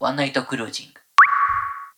ワンナイトクルージング。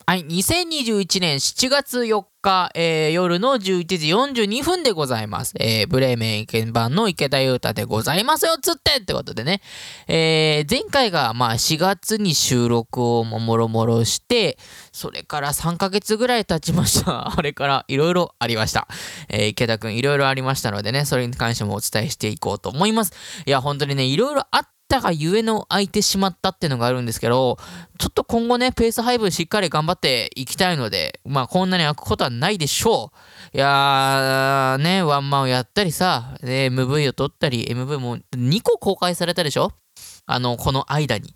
はい、2021年7月4日、えー、夜の11時42分でございます。えー、ブレーメン鍵盤の池田裕太でございますよ、つってってことでね。えー、前回がまあ4月に収録をもろもろして、それから3ヶ月ぐらい経ちました。あれからいろいろありました。え、池田くんいろいろありましたのでね、それに関してもお伝えしていこうと思います。いや、本当にね、いろいろあっったがゆえの空いてしまったっていうのがあるんですけど、ちょっと今後ね、ペース配分しっかり頑張っていきたいので、まあこんなに開くことはないでしょう。いやー、ね、ワンマンをやったりさ、MV を撮ったり、MV も2個公開されたでしょ？あの、この間に。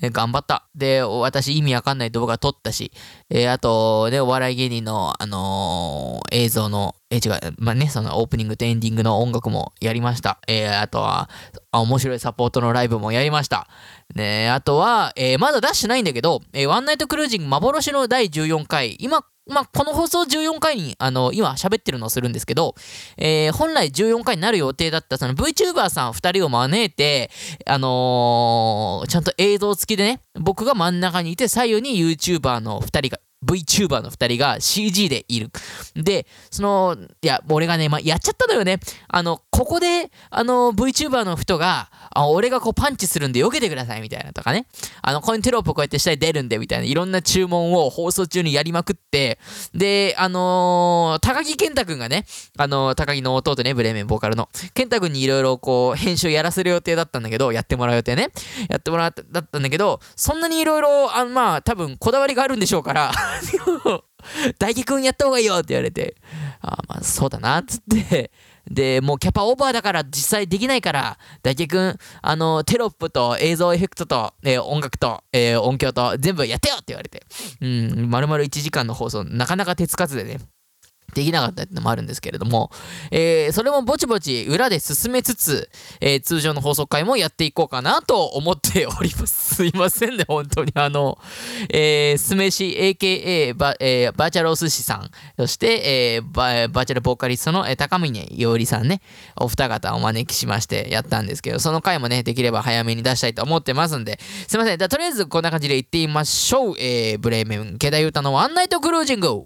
ね、頑張った。で、私意味わかんない動画撮ったし、えー、あと、ね、お笑い芸人の、あのー、映像の、えー、違う、まあね、そのオープニングとエンディングの音楽もやりました。えー、あとは、面白いサポートのライブもやりました。ね、あとは、えー、まだ出してないんだけど、えー、ワンナイトクルージング幻の第14回、今まあ、この放送14回に、あの、今喋ってるのをするんですけど、えー、本来14回になる予定だったその VTuber さん2人を招いて、あのー、ちゃんと映像付きでね、僕が真ん中にいて左右に YouTuber の2人が VTuber の2人が CG でいる。で、その、いや、俺がね、まあ、やっちゃったのよね。あの、ここで、あの、VTuber の人が、あ俺がこうパンチするんで避けてくださいみたいなとかね。あの、こういうテロップこうやって下に出るんでみたいな、いろんな注文を放送中にやりまくって、で、あのー、高木健太くんがね、あのー、高木の弟ね、ブレーメンボーカルの、健太くんにいろいろこう、編集やらせる予定だったんだけど、やってもらう予定ね。やってもらった、だったんだけど、そんなにいろいろ、あまあ、多分こだわりがあるんでしょうから 大輝くんやった方がいいよって言われて、あまあ、そうだな、つってで、もうキャパオーバーだから実際できないから、大輝くん、あの、テロップと映像エフェクトと、えー、音楽と、えー、音響と全部やってよって言われて、うん、丸々1時間の放送、なかなか手つかずでね、できなかったってのもあるんですけれども、えー、それもぼちぼち裏で進めつつ、えー、通常の放送回もやっていこうかなと思っております。すいませんね、本当に。あの、えー、酢飯 AKA バ,、えー、バーチャルお寿司さん、そして、えー、ババーチャルボーカリストの、えー、高峰伊織さんね、お二方をお招きしましてやったんですけど、その回もね、できれば早めに出したいと思ってますんで、すいません。とりあえずこんな感じで行ってみましょう。えー、ブレーメン、ケダユータのワンナイトクルージング。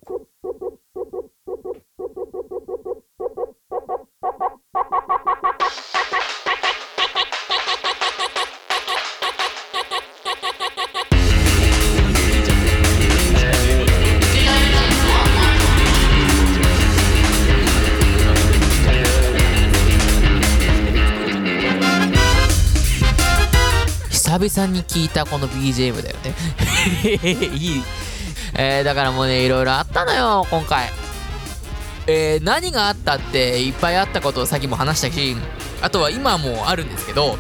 久々に聞いたこの BGM だよね いい。えー、だからもうね、いろいろあったのよ、今回。えー、何があったっていっぱいあったことをさっきも話したし、あとは今もあるんですけど、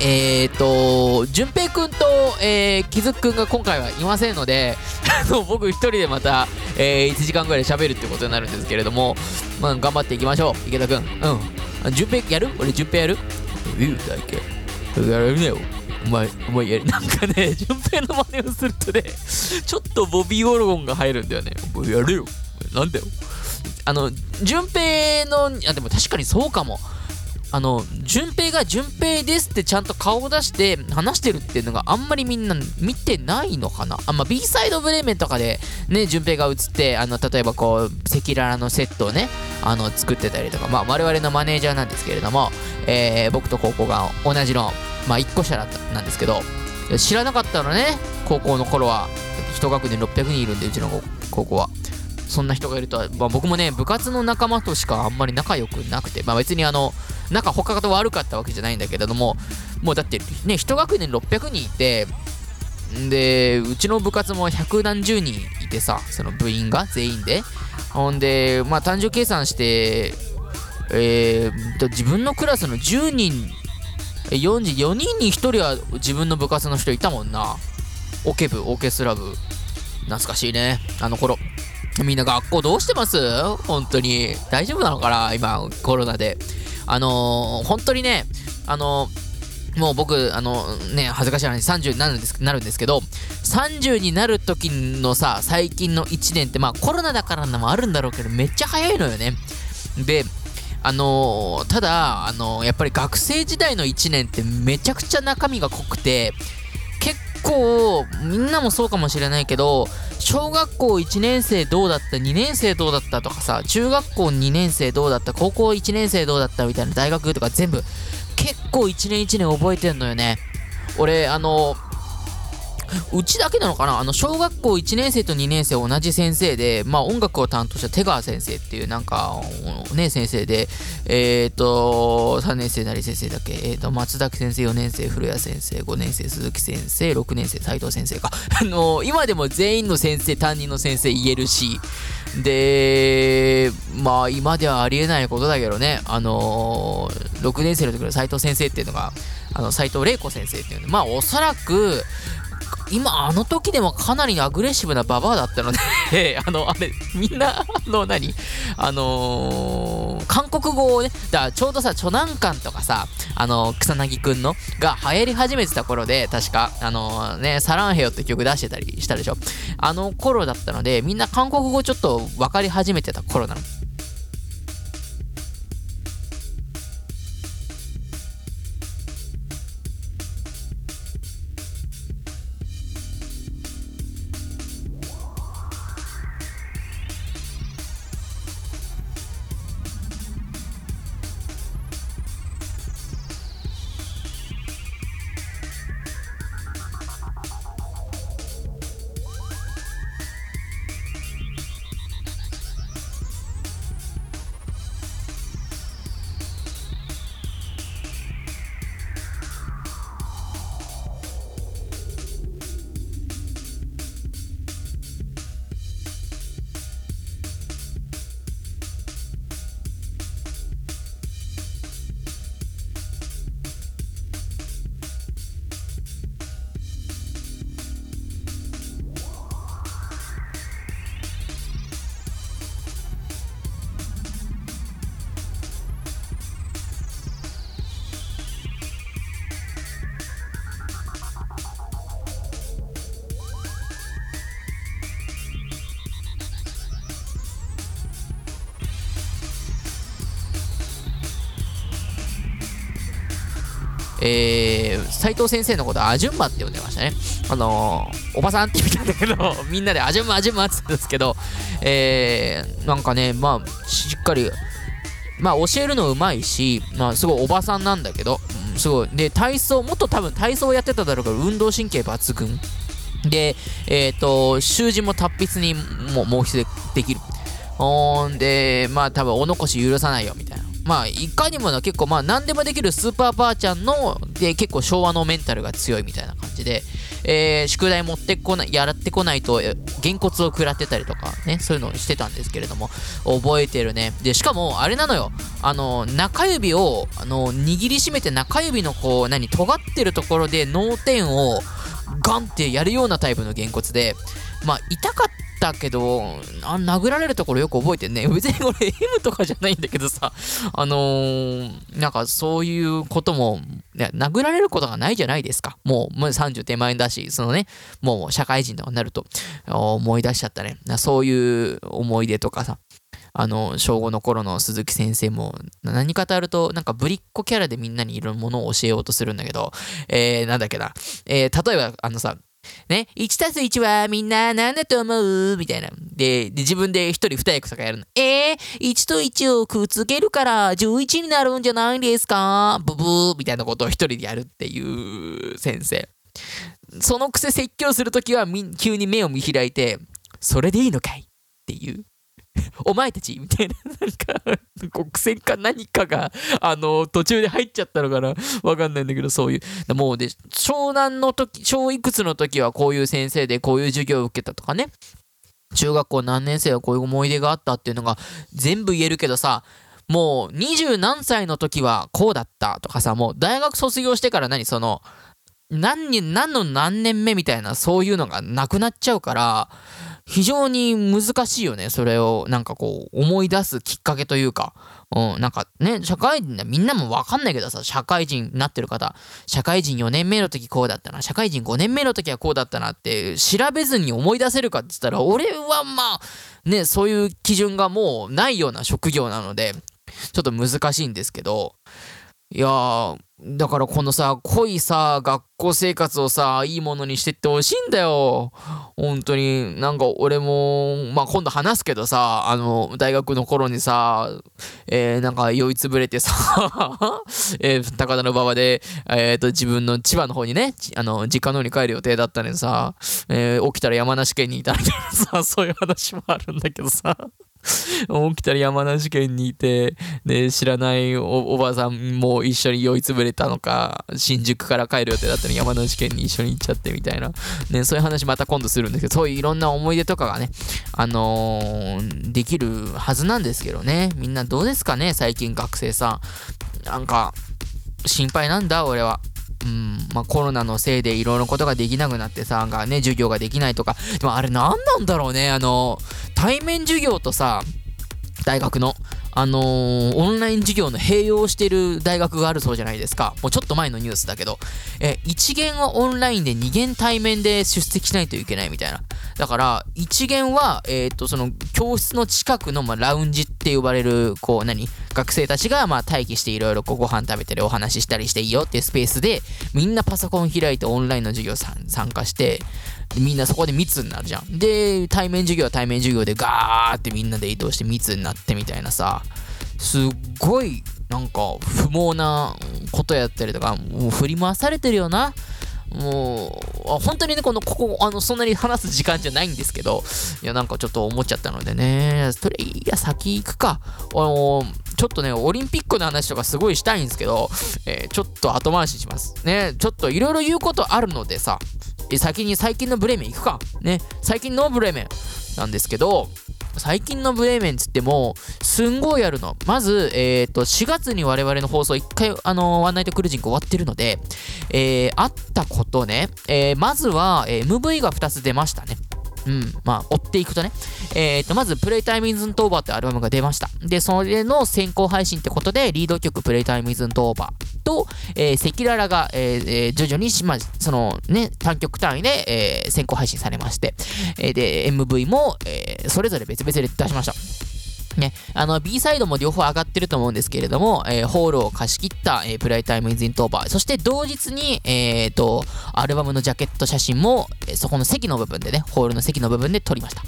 えっ、ー、と、淳平くんと、えー、木津くんが今回はいませんので、僕一人でまた、えー、1時間ぐらい喋るってことになるんですけれども、まあ、頑張っていきましょう、池田くん。うん。淳平やる？俺淳平やる？言うだけ。やるねよ。お前、お前や、なんかね、順平の真似をするとね、ちょっとボビー・オロゴンが入るんだよね。お前やれよ。なんだよ。あの、順平の、あ、でも確かにそうかも。あの、順平が順平ですってちゃんと顔を出して話してるっていうのがあんまりみんな見てないのかな？あん、ま、B サイドブレーメンとかでね、順平が映って、あの、例えばこう、赤裸々のセットをね、あの、作ってたりとか、まあ、我々のマネージャーなんですけれども、えー、僕と高校が同じのまあ1個下だったなんですけど知らなかったのね高校の頃は。1学年600人いるんでうちの高校は。そんな人がいるとは、まあ、僕もね部活の仲間としかあんまり仲良くなくて。まあ別にあの仲他と悪かったわけじゃないんだけれどももうだってね1学年600人いてでうちの部活も百何十人いてさその部員が全員で。ほんでまあ単純計算してえー、自分のクラスの10人 4, 4人に1人は自分の部活の人いたもんな。オケ部オーケストラ部。懐かしいねあの頃。みんな学校どうしてます？本当に。大丈夫なのかな？今コロナで。あのー、本当にねあのー、もう僕、あのね、恥ずかしい話30になるんですなるんですけど、30になる時のさ、最近の1年って、まあコロナだからのもあるんだろうけど、めっちゃ早いのよね。で、あのただ、あのやっぱり学生時代の1年ってめちゃくちゃ中身が濃くて、構、みんなもそうかもしれないけど、小学校1年生どうだった、2年生どうだったとかさ、中学校2年生どうだった、高校1年生どうだったみたいな大学とか全部、結構1年1年覚えてんのよね。俺、あのうちだけなのかな？あの小学校1年生と2年生同じ先生で、まあ、音楽を担当した手川先生っていうなんかね先生でえっ、と3年生なり先生だけ、えー、と松崎先生4年生古谷先生5年生鈴木先生6年生斉藤先生か。あの今でも全員の先生担任の先生言えるし。でまあ今ではありえないことだけどね。あの6年生の時の斉藤先生っていうのがあの斉藤玲子先生っていうの。まあおそらく今あの時でもかなりアグレッシブなババアだったので あのあれみんなあの何？あのー韓国語をねだからちょうどさ「チョナンカン」とかさあの草薙くんの？が流行り始めてた頃で確かあのね「サランヘヨ」って曲出してたりしたでしょ？あの頃だったのでみんな韓国語ちょっと分かり始めてた頃なの。えー、斉藤先生のことアジュンマって呼んでましたね。あのー、おばさんって言ったんだけど、みんなでアジュンマアジュンマって言ったんですけど、えー、なんかね、まあ、しっかり、まあ、教えるのうまいし、まあ、すごいおばさんなんだけど、うんすごい。で、体操、もっと多分体操やってただろうから、運動神経抜群。で、えっ、と、習字も達筆にもう毛筆でできる。ほんで、まあ多分お残し許さないよみたいな。まあいかにもな結構まあ何でもできるスーパーばあちゃんので結構昭和のメンタルが強いみたいな感じで、えー宿題持ってこない、やらってこないとげんこつを食らってたりとかね、そういうのをしてたんですけれども、覚えてるね。で、しかもあれなのよ、あの、中指を、あの、握りしめて中指のこう、何、尖ってるところで脳天をガンってやるようなタイプのげんこつで、まあ痛かったけど、あ殴られるところよく覚えてんね。別にこれ M とかじゃないんだけどさ、あのー、なんかそういうことも、殴られることがないじゃないですか。もう、もう30手前だし、そのね、もう社会人とかになると思い出しちゃったね。そういう思い出とかさ、あの、小5の頃の鈴木先生も、何かとあると、なんかぶりっ子キャラでみんなにいろんなものを教えようとするんだけど、えー、なんだっけな。えー、例えば、あのさ、ね、1たす1はみんな何だと思う？みたいな。で、で自分で1人2役とかやるの。えー、1と1をくっつけるから11になるんじゃないですか？ブブーみたいなことを1人でやるっていう先生。そのくせ説教するときは急に目を見開いて、それでいいのかい？っていう。お前たちみたいな、なんか、国戦か何かが、あの、途中で入っちゃったのかなわかんないんだけど、そういう。もうで、湘南の時、小いくつの時はこういう先生でこういう授業を受けたとかね。中学校何年生はこういう思い出があったっていうのが全部言えるけどさ、もう二十何歳の時はこうだったとかさ、もう大学卒業してから何その、何に、何の何年目みたいなそういうのがなくなっちゃうから、非常に難しいよね。それをなんかこう思い出すきっかけというか。うん、なんかね、社会人だ、みんなもわかんないけどさ、社会人になってる方、社会人4年目の時こうだったな、社会人5年目の時はこうだったなって調べずに思い出せるかって言ったら、俺はまあ、ね、そういう基準がもうないような職業なので、ちょっと難しいんですけど、いやー、だからこのさ、濃いさ、学校生活をさ、いいものにしてってほしいんだよ。本当に。なんか俺も、まあ今度話すけどさ、あの、大学の頃にさ、えー、なんか酔いつぶれてさ、えー、高田の馬場で、えーと、自分の千葉の方にね、あの、実家の方に帰る予定だったのにさ、えー、起きたら山梨県にいたみたいなさ、そういう話もあるんだけどさ。起きたら山梨県にいて、で、知らないおばあさんも一緒に酔いつぶれたのか、新宿から帰る予定だったのに山梨県に一緒に行っちゃってみたいな。ね、そういう話また今度するんですけど、そういういろんな思い出とかがね、あのー、できるはずなんですけどね。みんなどうですかね最近学生さん。なんか、心配なんだ、俺は。うんまあ、コロナのせいでいろいろことができなくなってさ、がね、授業ができないとか、でもあれ何なんだろうね、あの、対面授業とさ、大学の、あのー、オンライン授業の併用してる大学があるそうじゃないですか。もうちょっと前のニュースだけど、え、1限はオンラインで2限対面で出席しないといけないみたいな。だから、1限は、えっ、と、その、教室の近くの、まあ、ラウンジって呼ばれる、こう、何？学生たちが、まあ、待機していろいろご飯食べたりお話ししたりしていいよっていうスペースで、みんなパソコン開いてオンラインの授業参加して、みんなそこで密になるじゃん。で、対面授業は対面授業でガーってみんなで移動して密になってみたいなさ、すっごいなんか不毛なことやったりとか、もう振り回されてるよな。もう、本当にね、この、ここ、あの、そんなに話す時間じゃないんですけど、いや、なんかちょっと思っちゃったのでね、それ、いや、先行くか。あのちょっとね、オリンピックの話とかすごいしたいんですけど、えー、ちょっと後回しします。ね、ちょっといろいろ言うことあるのでさ、先に最近のブレーメン行くか。ね、最近のブレーメンなんですけど、最近のブレーメンつっても、すんごいやるの。まず、えっ、ー、と、4月に我々の放送1回、あのー、ワンナイトクルージング終わってるので、えー、あったことね、えー、まずは、え、MV が2つ出ましたね。うん、まあ、追っていくとね、えっ、と、まず、プレイタイムイズントオーバーってアルバムが出ました。で、それの先行配信ってことで、リード曲プレイタイムイズントオーバーと、えー、セキララが、えー、徐々に、まあ、そのね、単曲単位で、えー、先行配信されまして、えー、で、MV も、えー、それぞれ別々で出しました。ね、あの、B サイドも両方上がってると思うんですけれども、えー、ホールを貸し切った、えー、プライタイムイズイントーバー、そして同日に、えーと、アルバムのジャケット写真も、え、そこの席の部分でね、ホールの席の部分で撮りました。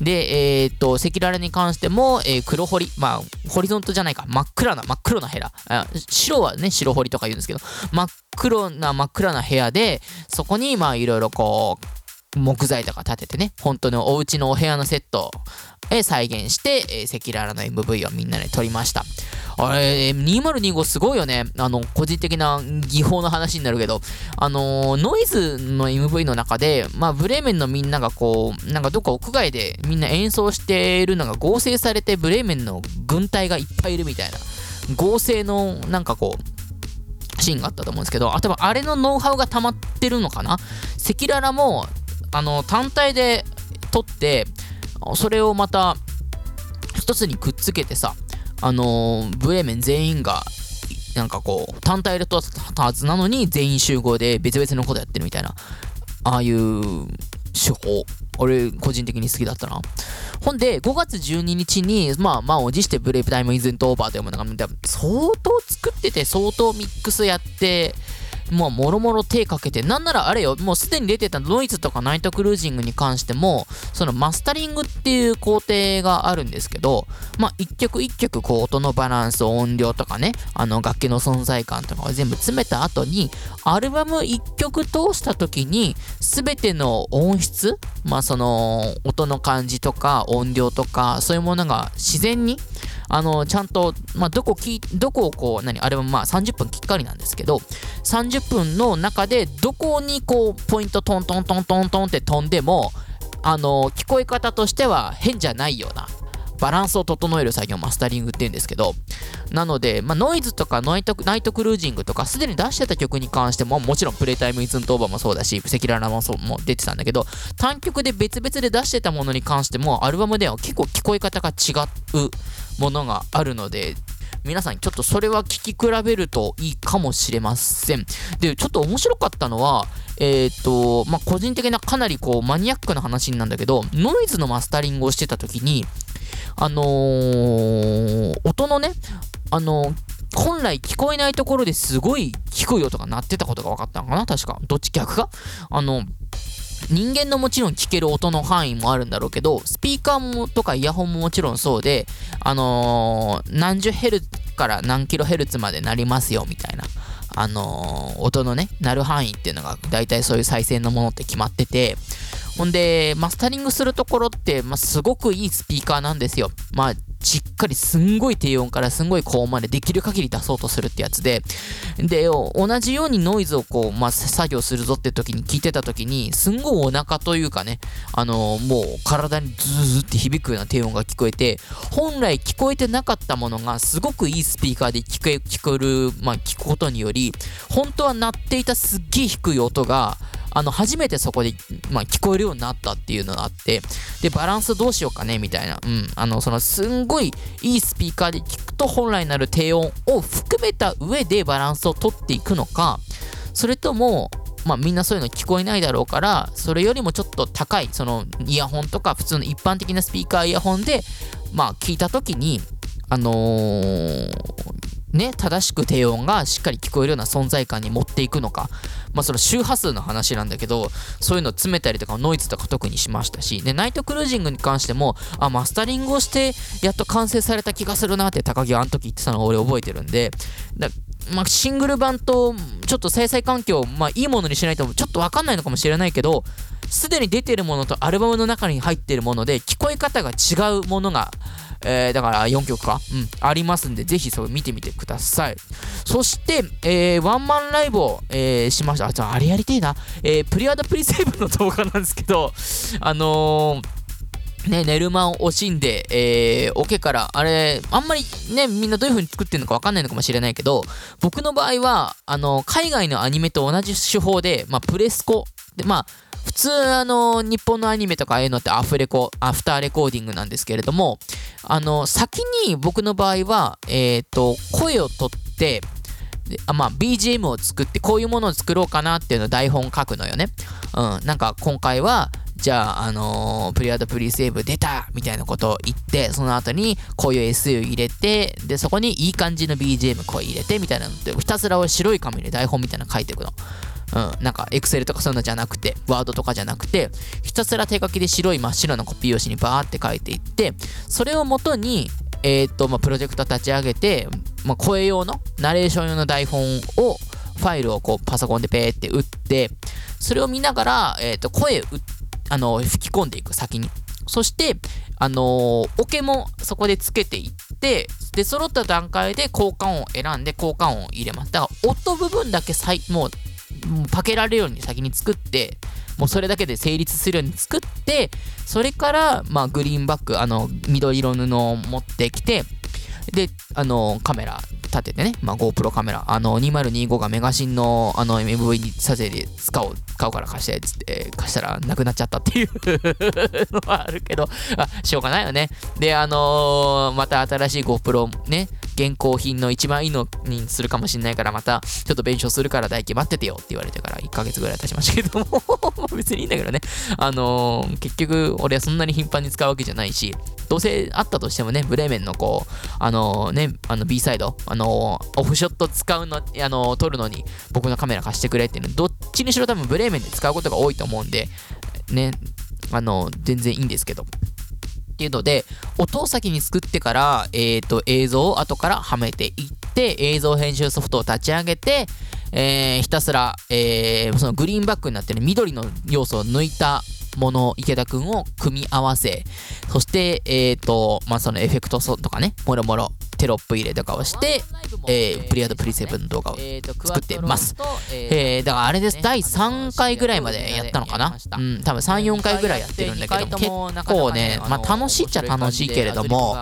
で、えっ、ー、と、赤裸々に関しても、え、黒彫り、まあ、ホリゾントじゃないか、真っ暗な、真っ黒なヘラ。あ白はね、白彫りとか言うんですけど、真っ黒な、真っ暗な部屋で、そこに、まあ、いろいろこう、木材とか立ててね、本当のお家のお部屋のセット再現して、えー、赤裸々の MV をみんなで撮りました。あれ、2025すごいよね。あの、個人的な技法の話になるけど、あのノイズの MV の中で、まあ、ブレーメンのみんながこう、なんかどっか屋外でみんな演奏しているのが合成されて、ブレーメンの軍隊がいっぱいいるみたいな、合成のなんかこう、シーンがあったと思うんですけど、あ、多分あれのノウハウが溜まってるのかな赤裸々もあの単体で撮ってそれをまた一つにくっつけてさあのブレーメン全員がなんかこう単体で撮ったはずなのに全員集合で別々のことやってるみたいなああいう手法。俺個人的に好きだったな。ほんで5月12日にまあ満を持してブレイブタイムイズントオーバーというものが相当作ってて相当ミックスやってまあ、もろもろ手かけて、なんならあれよ、もうすでに出てたノイズとかナイトクルージングに関しても、そのマスタリングっていう工程があるんですけど、まあ、一曲一曲、こう、音のバランス、音量とかね、あの、楽器の存在感とかを全部詰めた後に、アルバム一曲通した時に、すべての音質、まあ、その、音の感じとか、音量とか、そういうものが自然に、あの、ちゃんと、まあ、どこき、どこをこう、何、あれはまあ30分きっかりなんですけど、30分の中でどこにこう、ポイントトントントントントンって飛んでも、あの、聞こえ方としては変じゃないような、バランスを整える作業マスタリングって言うんですけど、なので、まあ、ノイズとかナイトナイトクルージングとか、すでに出してた曲に関しても、もちろんプレイタイムイズントーバーもそうだし、赤裸々もそうも出てたんだけど、単曲で別々で出してたものに関しても、アルバムでは結構聞こえ方が違うものがあるので、皆さんちょっとそれは聞き比べるといいかもしれません。で、ちょっと面白かったのは、えっ、ー、と、まあ、個人的なかなりこうマニアックな話なんだけど、ノイズのマスタリングをしてた時に、あのー音のね、あのー本来聞こえないところですごい低い音が鳴ってたことが分かったのかな確か。どっち逆か？あの、人間のもちろん聞ける音の範囲もあるんだろうけど、スピーカーもとかイヤホンももちろんそうで、あのー何十ヘルツから何キロヘルツまでなりますよみたいな、あのー音のね、鳴る範囲っていうのが大体そういう再生のものって決まってて、ほんで、マスタリングするところって、まあ、すごくいいスピーカーなんですよ。まあ、しっかりすんごい低音からすんごい高音までできる限り出そうとするってやつで、で、同じようにノイズをこう、まあ、作業するぞって時に聞いてた時に、すんごいお腹というかね、あのもう体にズーズって響くような低音が聞こえて、本来聞こえてなかったものがすごくいいスピーカーで聞こえ聞こえる、まあ、聞くことにより、本当は鳴っていたすっげえ低い音が、あの、初めてそこで、まあ、聞こえるようになったっていうのがあって、で、バランスどうしようかね、みたいな。うん。あの、その、すんごいいいスピーカーで聞くと本来なる低音を含めた上でバランスを取っていくのか、それとも、まあ、みんなそういうの聞こえないだろうから、それよりもちょっと高い、その、イヤホンとか、普通の一般的なスピーカーイヤホンで、まあ、聞いたときに、あのーね、正しく低音がしっかり聞こえるような存在感に持っていくのか、まあ、その周波数の話なんだけど、そういうのを詰めたりとか、ノイズとか特にしましたし、で、ナイトクルージングに関しても、あ、マスタリングをして、やっと完成された気がするなって高木はあの時言ってたのを俺覚えてるんで、だまあ、シングル版と、ちょっと生成環境、まあ、いいものにしないと、ちょっとわかんないのかもしれないけど、すでに出てるものとアルバムの中に入ってるもので、聞こえ方が違うものが、えーだから4曲か、うん、ありますんで、ぜひそれ見てみてください。そして、えーワンマンライブを、えーしました。あ、ちょあれやりてえな。えープリアドプリセーブの動画なんですけど、あのーね、寝る間を惜しんで、えー、オケから、あれ、あんまりね、みんなどういう風に作ってるのかわかんないのかもしれないけど、僕の場合は、あの、海外のアニメと同じ手法で、まあ、プレスコ、で、まあ、普通、あの、日本のアニメとかああいうのってアフレコ、アフターレコーディングなんですけれども、あの、先に僕の場合は、えっ、と、声を取って、まあ、BGM を作って、こういうものを作ろうかなっていうのを台本書くのよね。うん、なんか今回は、じゃあ、あのープリアドプリセーブ出たみたいなことを言って、その後にこういう SE を入れて、で、そこにいい感じの BGM 声入れてみたいなのって、ひたすら白い紙で台本みたいなの書いていくの。うん、なんか Excel とかそういうのじゃなくて、Word とかじゃなくて、ひたすら手書きで白い真っ白なコピー用紙にバーって書いていって、それをもとに、えーっと、まあ、プロジェクト立ち上げて、まあ、声用の、ナレーション用の台本を、ファイルをこうパソコンでペーって打って、それを見ながら、えーっと、声うあの吹き込んでいく先に。そして、あのーオケもそこでつけていって、で、揃った段階で効果音を選んで効果音を入れます。だから、音部分だけさいもう、もうパケられるように先に作って、もうそれだけで成立するように作って、それから、まあ、グリーンバック、あの、緑色布を持ってきて、で、あの、カメラ立ててね、まあ、GoPro カメラ、あの、2025がメガシンの、あの、MV 撮影で使おう、使うから貸して、つって、貸したらなくなっちゃったっていう のはあるけど、あ、しょうがないよね。で、あのーまた新しい GoPro ね、現行品の一番いいのにするかもしれないから、またちょっと弁償するから代金待っててよって言われてから1ヶ月ぐらい経ちましたけども、別にいいんだけどね。あのー結局、俺はそんなに頻繁に使うわけじゃないし、どうせあったとしてもね、ブレーメンのこう、あのーね、あの B サイド、あのーオフショット使うの、あの撮るのに僕のカメラ貸してくれっていうの、どっちにしろ多分ブレーメンで使うことが多いと思うんで、ね、あの全然いいんですけど。っていうので、音を先に作ってから、えー、と映像を後からはめていって、映像編集ソフトを立ち上げて、えーひたすら、えーそのグリーンバックになってる緑の要素を抜いたもの池田くんを組み合わせ、そして、えっ、と、まあ、そのエフェクトとかね、もろもろテロップ入れとかをして、えープリアドプリセブンの動画を作ってます。えーだからあれです、第3回ぐらいまでやったのかな？うん、多分3、4回ぐらいやってるんだけども、結構ね、まあ楽しいっちゃ楽しいけれども、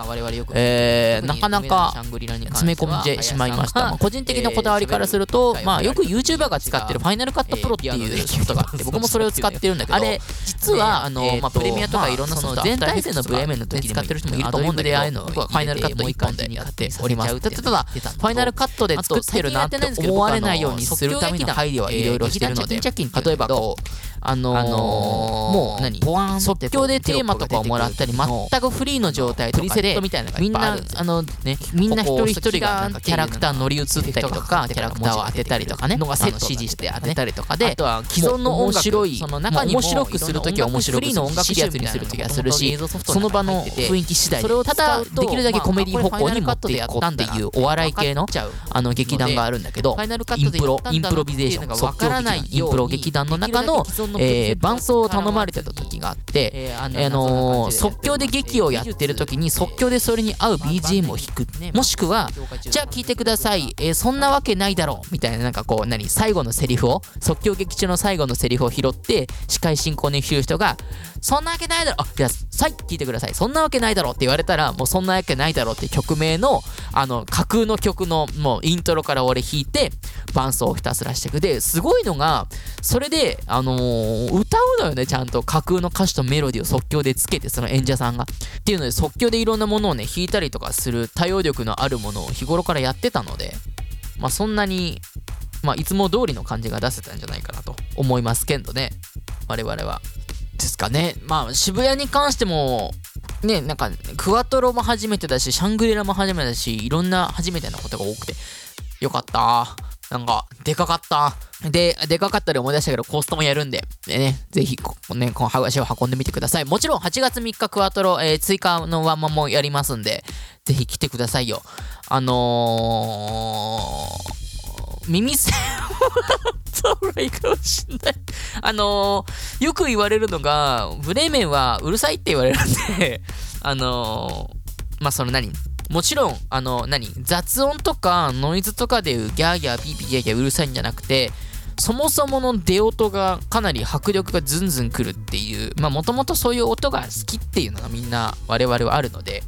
えーなかなか詰め込んでしまいました。まあ個人的なこだわりからすると、まあよく YouTuber が使ってるファイナルカットプロっていうソフトがあって、僕もそれを使ってるんだけど、あれ、実は、あの、まあプレミアとかいろんなソフト、全体制のブレーメンの時に使ってる人もいると思うんだけど、僕はファイナルカット1本でやっっております。ただ、ただファイナルカットで作ってるなって思われないようにするための配慮はいろいろしてるので、例えばこう、あのーもう何？即興でテーマとかをもらったり、全くフリーの状態とかで、みんな、あのね、みんな一人一人がキャラクター乗り移ったりとか、キャラクターを当てたりとかね、のがセット指示して当てたりとかで、あとは既存の面白い、その中に面白くするときは面白くするし、フリーの音楽シリアスにするときはするし、その場の雰囲気次第で、ただできるだけコメディ方向に持っていこうっていうお笑い系のあの劇団があるんだけど、インプロ、インプロビゼーション、即興劇インプロ劇団の中の、えー、伴奏を頼まれてた時があって、あのー即興で劇をやってる時に即興でそれに合う BGM を弾くもしくはじゃあ聞いてください、えーそんなわけないだろうみたいななんかこう何最後のセリフを即興劇中の最後のセリフを拾って司会進行にしてる人がそんなわけないだろう。あじゃあさい聞いてくださいそんなわけないだろって言われたらもうそんなわけないだろって曲名のあの架空の曲のもうイントロから俺弾いて伴奏をひたすらしていく。ですごいのがそれであのー歌うのよねちゃんと。架空の歌詞とメロディーを即興でつけてその演者さんが。っていうので即興でいろんなものをね弾いたりとかする対応力のあるものを日頃からやってたのでまあそんなにまあいつも通りの感じが出せたんじゃないかなと思いますけどね。我々は。ですかねまあ渋谷に関してもねなんかクワトロも初めてだしシャングリラも初めてだしいろんな初めてなことが多くてよかったなんか、でかかった。で、でかかったで思い出したけど、コーストもやるんで、でね、ぜひ、ここね、この足を運んでみてください。もちろん、8月3日クワトロ、えー追加のワンマンもやりますんで、ぜひ来てくださいよ。あのー、耳栓をった方がいいかもしんない。あのー、よく言われるのが、ブレーメンはうるさいって言われるんで、あのー、まあ、その何？もちろん、あの、何？雑音とかノイズとかでギャーギャーピーピーギャーギャーうるさいんじゃなくて、そもそもの出音がかなり迫力がズンズンくるっていう、まあもともとそういう音が好きっていうのがみんな我々はあるので、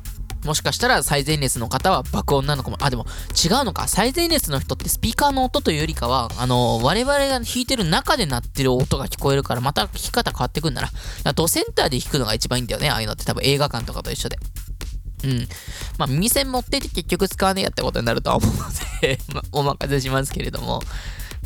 もしかしたら最前列の方は爆音なのかも。あ、でも違うのか。最前列の人ってスピーカーの音というよりかは、あの、我々が弾いてる中で鳴ってる音が聞こえるから、また弾き方変わってくんなら。だからドセンターで弾くのが一番いいんだよね。ああいうのって多分映画館とかと一緒で。うん。まあ、耳栓持ってて結局使わねえやってことになるとは思うので、ま、お任せしますけれども。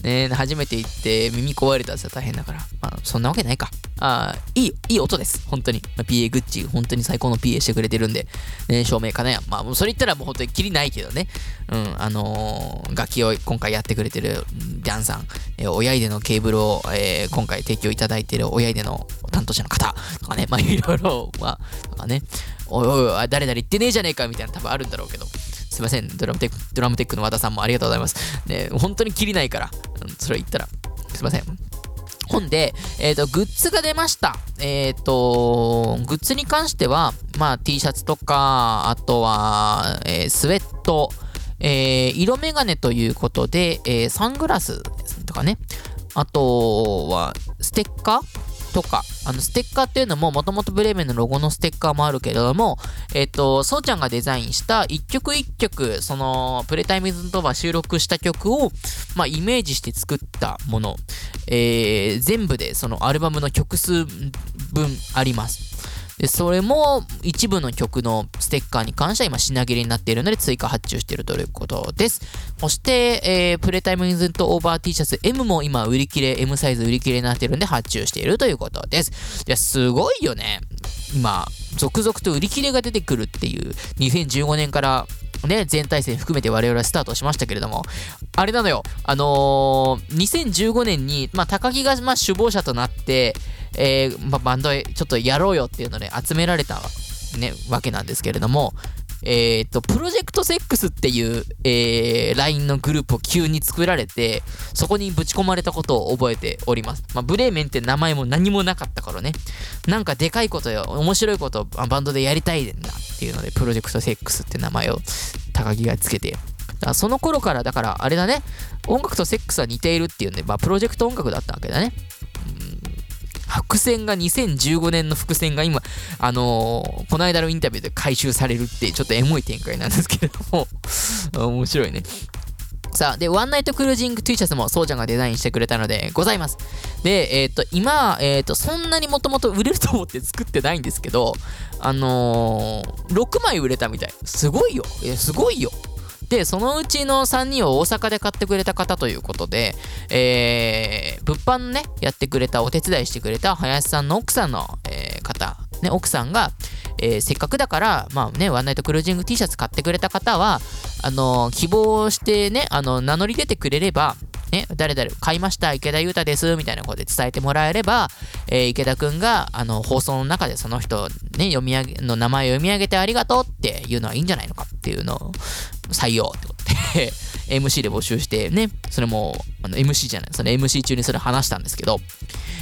ね初めて行って耳壊れたらさ大変だから。まあ、そんなわけないか。あいい、いい音です。本当に。まあ、PA グッチ、本当に最高の PA してくれてるんで、ね、照明かなやまあ、もうそれ言ったらもう本当にキリないけどね。うん、あのー楽器を今回やってくれてるダンさん、えー親入れのケーブルを、えー今回提供いただいてる親入れの担当者の方とかね、まあ、いろいろ、まあ、とかね、おいおい、誰々言ってねえじゃねえかみたいな多分あるんだろうけど、すいません、ドラムテック、ドラムテックの和田さんもありがとうございます。ね、本当にキリないから、うんそれ言ったら、すいません。ほんで、えっ、と、グッズが出ました。えっ、と、グッズに関しては、まあ、T シャツとか、あとは、えースウェット、えー色眼鏡ということで、えーサングラスとかね、あとは、ステッカーとか、あのステッカーっていうのも、もともとブレーメンのロゴのステッカーもあるけれども、えっ、と、そうちゃんがデザインした一曲一曲、その、プレタイムズとは収録した曲を、まあ、イメージして作ったもの、えー全部でそのアルバムの曲数分あります。で、それも一部の曲のステッカーに関しては今品切れになっているので追加発注しているということです。そして、えープレタイムインズントオーバー T シャツ M も今売り切れ、M サイズ売り切れになっているので発注しているということです。いや、すごいよね。今、続々と売り切れが出てくるっていう2015年からね、全体戦含めて我々はスタートしましたけれども、あれなのよ、あのー2015年に、まあ、高木が、まあ、首謀者となって、えーまあ、バンドへちょっとやろうよっていうので集められた、ね、わけなんですけれども、えっ、と、プロジェクトセックスっていう、えー LINE のグループを急に作られて、そこにぶち込まれたことを覚えております。まあ、ブレーメンって名前も何もなかったからね、なんかでかいことよ、面白いことをバンドでやりたいんだっていうので、プロジェクトセックスって名前を高木がつけて、だその頃から、だからあれだね、音楽とセックスは似ているっていうんで、まあ、プロジェクト音楽だったわけだね。伏線が2015年の伏線が今、あのーこの間のインタビューで回収されるってちょっとエモい展開なんですけれども 面白いね。さあ、で、ワンナイトクルージング T シャツもそうちゃんがデザインしてくれたのでございます。で、えっ、と、今、えっ、と、そんなにもともと売れると思って作ってないんですけど、あのー、6枚売れたみたい。すごいよ。えすごいよ。で、そのうちの3人を大阪で買ってくれた方ということで、えー、物販ね、やってくれた、お手伝いしてくれた林さんの奥さんの、えー、方、ね、奥さんが、えー、せっかくだから、まあね、ワンナイトクルージング T シャツ買ってくれた方は、あのー、希望してね、あの、名乗り出てくれれば、ね、誰々買いました、池田裕太です、みたいなことで伝えてもらえれば、えー、池田くんが、あの、放送の中でその人、ね、読み上げ、の名前を読み上げてありがとうっていうのはいいんじゃないのかっていうのを採用ってことで MC で募集してね、それも、あの MC じゃない、その MC 中にそれ話したんですけど、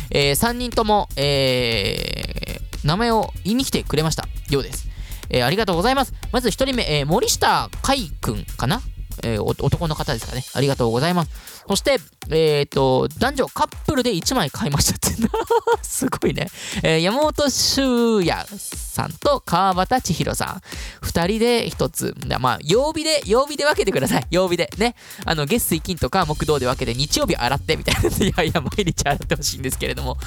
えー、3人とも、えー、名前を言いに来てくれましたようです。えー、ありがとうございます。まず1人目、えー、森下海くんかな？えー、男の方ですかね。ありがとうございます。そして、えっ、ー、と、男女カップルで1枚買いましたって すごいね。えー、山本修也さんと川端千尋さん。2人で1つ。まあ、曜日で、曜日で分けてください。曜日で。ね。あの、月水金とか木道で分けて日曜日洗ってみたいな。いやいや、毎日洗ってほしいんですけれども。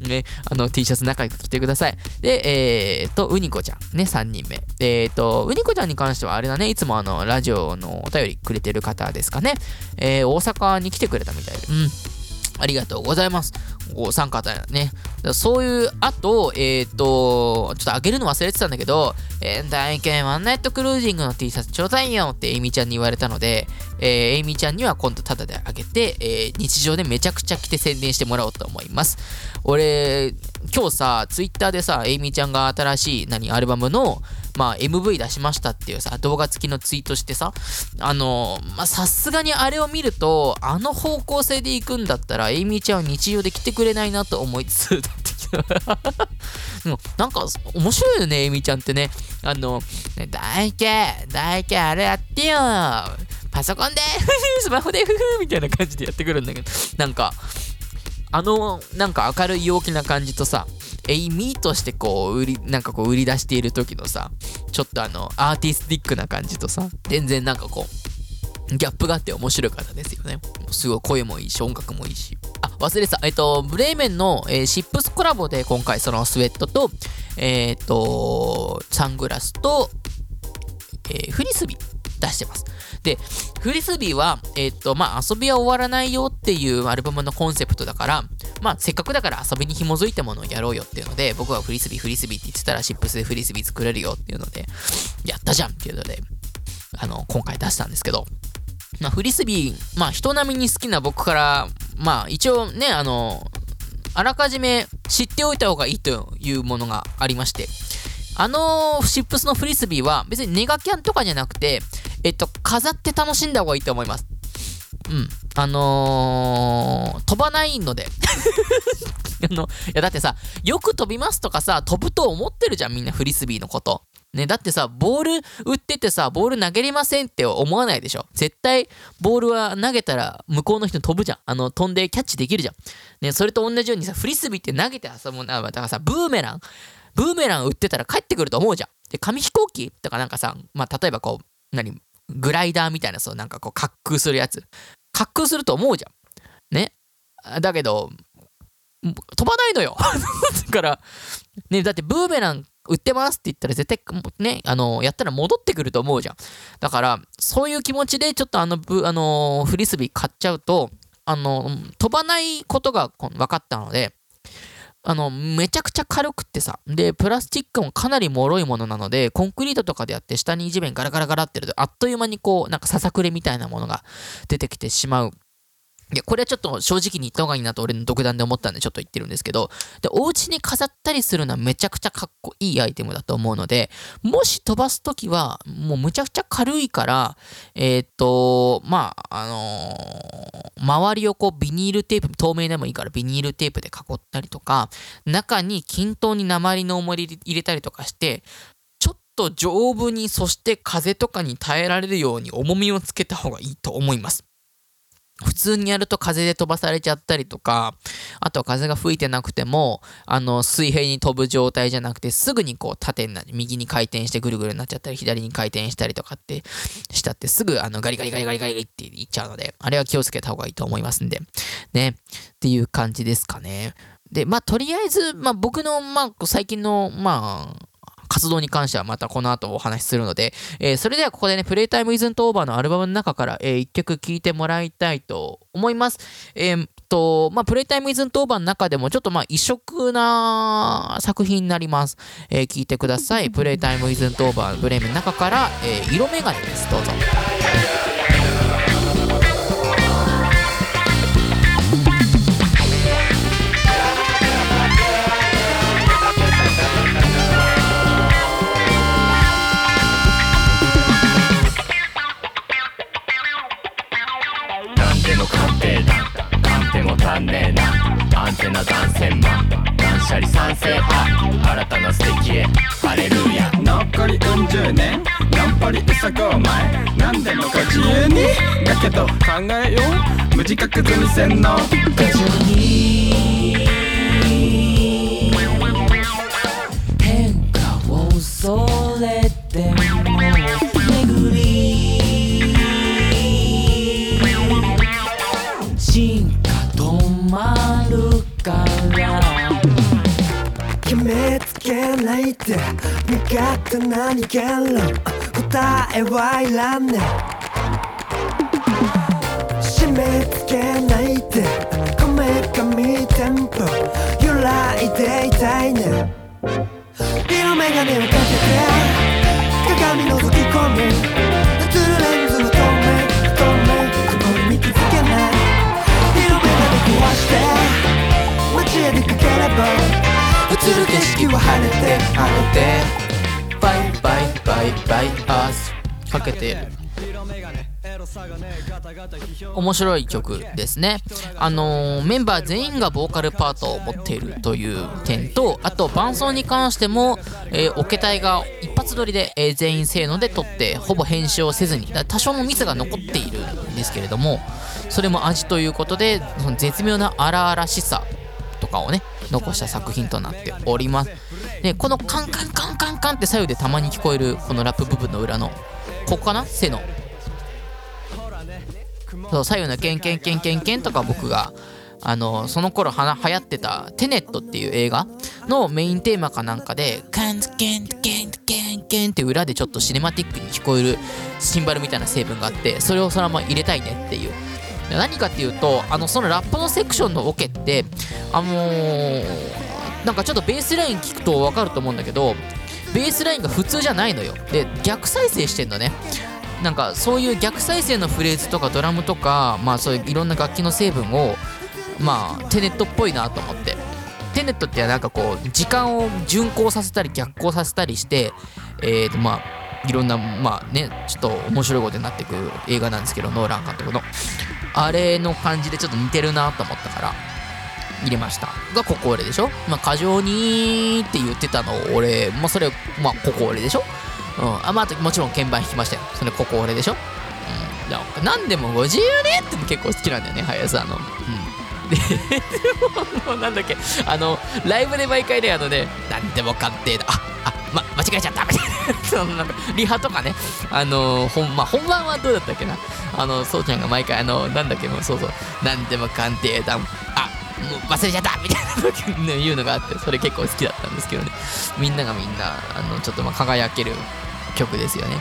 ね。あの、T シャツ仲良く着てください。で、えっ、ー、と、うにこちゃん。ね、3人目。えっ、ー、と、うにこちゃんに関してはあれだね。いつもあの、ラジオのお便りくれてる方ですかね。えー、大阪に来てくれたみたいで。うん。ありがとうございます。お三方ね。そういう、あと、えっ、ー、と、ちょっとあげるの忘れてたんだけど、えー、大剣ワンナイトクルージングの T シャツちょうだいよってエイミちゃんに言われたので、えー、エイミちゃんには今度タダであげて、えー、日常でめちゃくちゃ着て宣伝してもらおうと思います。俺、今日さ、ツイッターでさ、エイミちゃんが新しい、何、アルバムの、まあ、MV 出しましたっていうさ、動画付きのツイートしてさ、あの、ま、さすがにあれを見ると、あの方向性で行くんだったら、エイミーちゃんは日常で来てくれないなと思いつつ、だってで もなんか面白いよね、エイミーちゃんってね。あの、ね、大家、大家あれやってよ。パソコンで、スマホで、ふふみたいな感じでやってくるんだけど、なんか、あの、なんか明るい陽気な感じとさ、エイミーとしてこう、売り、なんかこう売り出している時のさ、ちょっとあの、アーティスティックな感じとさ、全然なんかこう、ギャップがあって面白い方ですよね。すごい声もいいし、音楽もいいし。あ、忘れてた。えっと、ブレーメンの、えー、シップスコラボで今回そのスウェットと、えー、っと、サングラスと、えー、フリスビー出してます。で、フリスビーは、えっと、まあ、遊びは終わらないよっていうアルバムのコンセプトだから、まあ、せっかくだから遊びに紐づいたものをやろうよっていうので、僕はフリスビー、フリスビーって言ってたら、シップスでフリスビー作れるよっていうので、やったじゃんっていうので、あの、今回出したんですけど、まあ、フリスビー、まあ、人並みに好きな僕から、まあ、一応ね、あの、あらかじめ知っておいた方がいいというものがありまして、あのシップスのフリスビーは別にネガキャンとかじゃなくて、えっと、飾って楽しんだ方がいいと思います。うん。あのー、飛ばないので あの、いやだってさ、よく飛びますとかさ、飛ぶと思ってるじゃん、みんなフリスビーのこと。ね、だってさ、ボール打っててさ、ボール投げれませんって思わないでしょ。絶対、ボールは投げたら向こうの人飛ぶじゃん。あの、飛んでキャッチできるじゃん。ね、それと同じようにさ、フリスビーって投げて遊ぶな。だからさ、ブーメラン、ブーメラン打ってたら帰ってくると思うじゃん。で、紙飛行機？とかなんかさ、まあ、例えばこう、何、グライダーみたいな、そう、なんかこう、滑空するやつ。滑空すると思うじゃん。ね？だけど、飛ばないのよ。だから、ね、だってブーメラン売ってますって言ったら絶対ね、あの、やったら戻ってくると思うじゃん。だから、そういう気持ちでちょっとあの、あのフリスビー買っちゃうと、あの、飛ばないことが分かったので、あの、めちゃくちゃ軽くってさ、で、プラスチックもかなり脆いものなので、コンクリートとかでやって下に地面ガラガラガラってると、あっという間にこう、なんかささくれみたいなものが出てきてしまういや、これはちょっと正直に言った方がいいなと俺の独断で思ったんでちょっと言ってるんですけど、で、お家に飾ったりするのはめちゃくちゃかっこいいアイテムだと思うので、もし飛ばすときは、もうむちゃくちゃ軽いから、えっ、と、まあ、あのー、周りをこうビニールテープ、透明でもいいからビニールテープで囲ったりとか、中に均等に鉛の重り入れたりとかして、ちょっと丈夫に、そして風とかに耐えられるように重みをつけた方がいいと思います。普通にやると風で飛ばされちゃったりとか、あとは風が吹いてなくても、あの、水平に飛ぶ状態じゃなくて、すぐにこう縦にな右に回転してぐるぐるになっちゃったり、左に回転したりとかってしたって、すぐあのガリガリガリガリガリっていっちゃうので、あれは気をつけた方がいいと思いますんで、ね、っていう感じですかね。で、まあ、とりあえず、まあ、僕の、まあ、最近の、まあ、活動に関してはまたこの後お話しするので、えー、それではここでね、プレイタイムイズントオーバーのアルバムの中から、えー、1曲聴いてもらいたいと思います。えー、と、まあ、プレイタイムイズントオーバーの中でもちょっとまあ異色な作品になります。えー、聞いてください。プレイタイムイズントオーバーのブレイムの中から、えー、色眼鏡です。どうぞ。アンテナ断線マン。断捨離賛成派。新たな素敵へ。ハレルヤ。残りうん十年。ナンパリうさご前。何でもご自由に。だけど考えよう。無自覚済み線の。に。変化を恐れてもけないで身勝手な逃げろ答えはいらんね。締め付けないでこめかみテンポ揺らいでいたいね。色眼鏡をかけて鏡覗き込む。映るレンズの透明透明ここに気づけない。色眼鏡壊して街へ出かければ映る景色は晴れて晴れて。バイバイバイバイアースかけてる。面白い曲ですね。あのー、メンバー全員がボーカルパートを持っているという点と、あと伴奏に関しても、えー、オケ隊が一発撮りで、えー、全員せーので撮って、ほぼ編集をせずに、多少のミスが残っているんですけれども、それも味ということで、その絶妙な荒々しさとかをね、残した作品となっております。で、このカンカンカンカンカンって左右でたまに聞こえるこのラップ部分の裏の、ここかな？背の。そう、左右のケンケンケンケンケンとか僕が、あの、その頃は流行ってたテネットっていう映画のメインテーマかなんかで、カンケンケンケンケンって裏でちょっとシネマティックに聞こえるシンバルみたいな成分があって、それをそのまま入れたいねっていう何かっていうとあのそのラップのセクションのオケってあのー、なんかちょっとベースライン聞くと分かると思うんだけどベースラインが普通じゃないのよ。で逆再生してんのね。なんかそういう逆再生のフレーズとかドラムとかまあそういういろんな楽器の成分をまあテネットっぽいなと思って。テネットってなんかこう時間を順行させたり逆行させたりしてえーとまあいろんなまあねちょっと面白いことになっていく映画なんですけどノーラン監督の。あれの感じでちょっと似てるなと思ったから入れました。がここ俺でしょ。まあ過剰にって言ってたの俺まあそれまあここ俺でしょ。うん。あまあもちろん鍵盤弾きましたよ。それここ俺でしょ。うん。なんでもご自由ねって結構好きなんだよね林さんの。うん。でもなんだっけあのライブで毎回ねあのね何でも鑑定だ。ああま間違えちゃったみたいな。そのなんかリハとかね。あの本,、まあ、本番はどうだったっけな。あのそうちゃんが毎回あのなんだっけもうそうそう。何でも鑑定だ。あもう忘れちゃったみたいなの言うのがあってそれ結構好きだったんですけどね。みんながみんなあのちょっとまあ輝ける曲ですよね。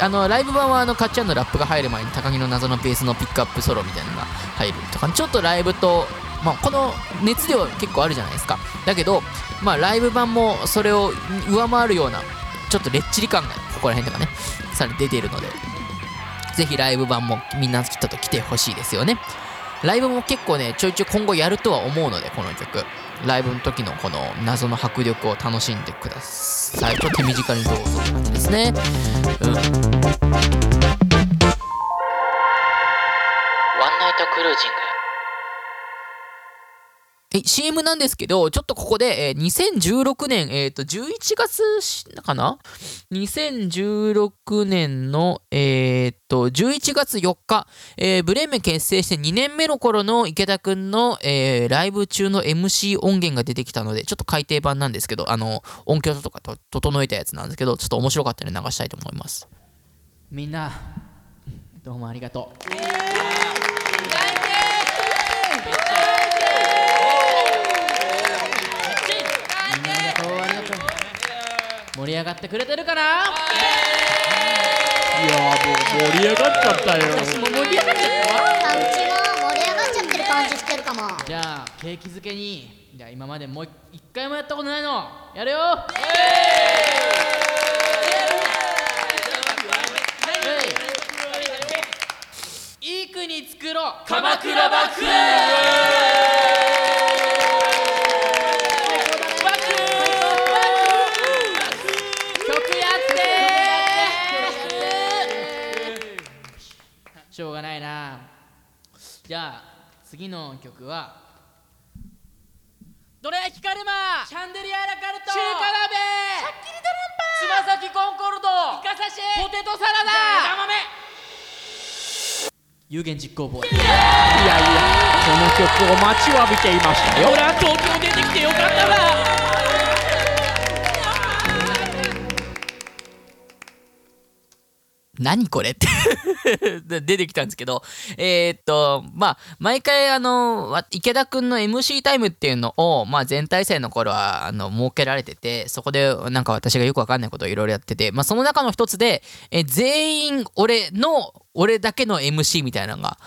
あのライブ版はあのかっちゃんのラップが入る前に高木の謎のベースのピックアップソロみたいなのが入るとかちょっとライブと、まあ、この熱量結構あるじゃないですかだけど、まあ、ライブ版もそれを上回るようなちょっとレッチリ感がここら辺とかねさらに出ているのでぜひライブ版もみんなきっと来てほしいですよね。ライブも結構ね、ちょいちょい今後やるとは思うので、この曲。ライブの時のこの謎の迫力を楽しんでください。と手短にどうぞって感じですね。うん。CM なんですけど、ちょっとここで、えー2016年、えっ、と、11月しかな ?2016 年の、えっ、と、11月4日、えーブレーメン結成して2年目の頃の池田くんの、えーライブ中の MC 音源が出てきたので、ちょっと改訂版なんですけど、あの、音響とかと整えたやつなんですけど、ちょっと面白かったので流したいと思います。みんな、どうもありがとう。みんなありがとうありがとう盛り上がってくれてるかな？いやもう盛り上がっちゃったよ。私も盛り上がっちゃったうちも盛り上がっちゃってる感じしてるかも。じゃあ景気づけにじゃあ今までもう一回もやったことないのやるよ。い。い。国作ろう鎌倉幕府じゃあ次の曲はどら焼きカルマ。シャンデリアラカルト。中華鍋。しゃっきりドランパつま先コンコルド。イカ刺し。ポテトサラダ。枝豆。有言実行ボーイ。いやいやこの曲を待ちわびていましたよ。俺は東京出てきてよかったわ何これって 出てきたんですけど、えーっと、まあ、毎回、あの、池田くんの MC タイムっていうのを、まあ、全体制の頃は、あの、設けられてて、そこで、なんか私がよくわかんないことをいろいろやってて、まあ、その中の一つで、え全員、俺の、俺だけの MC みたいなのが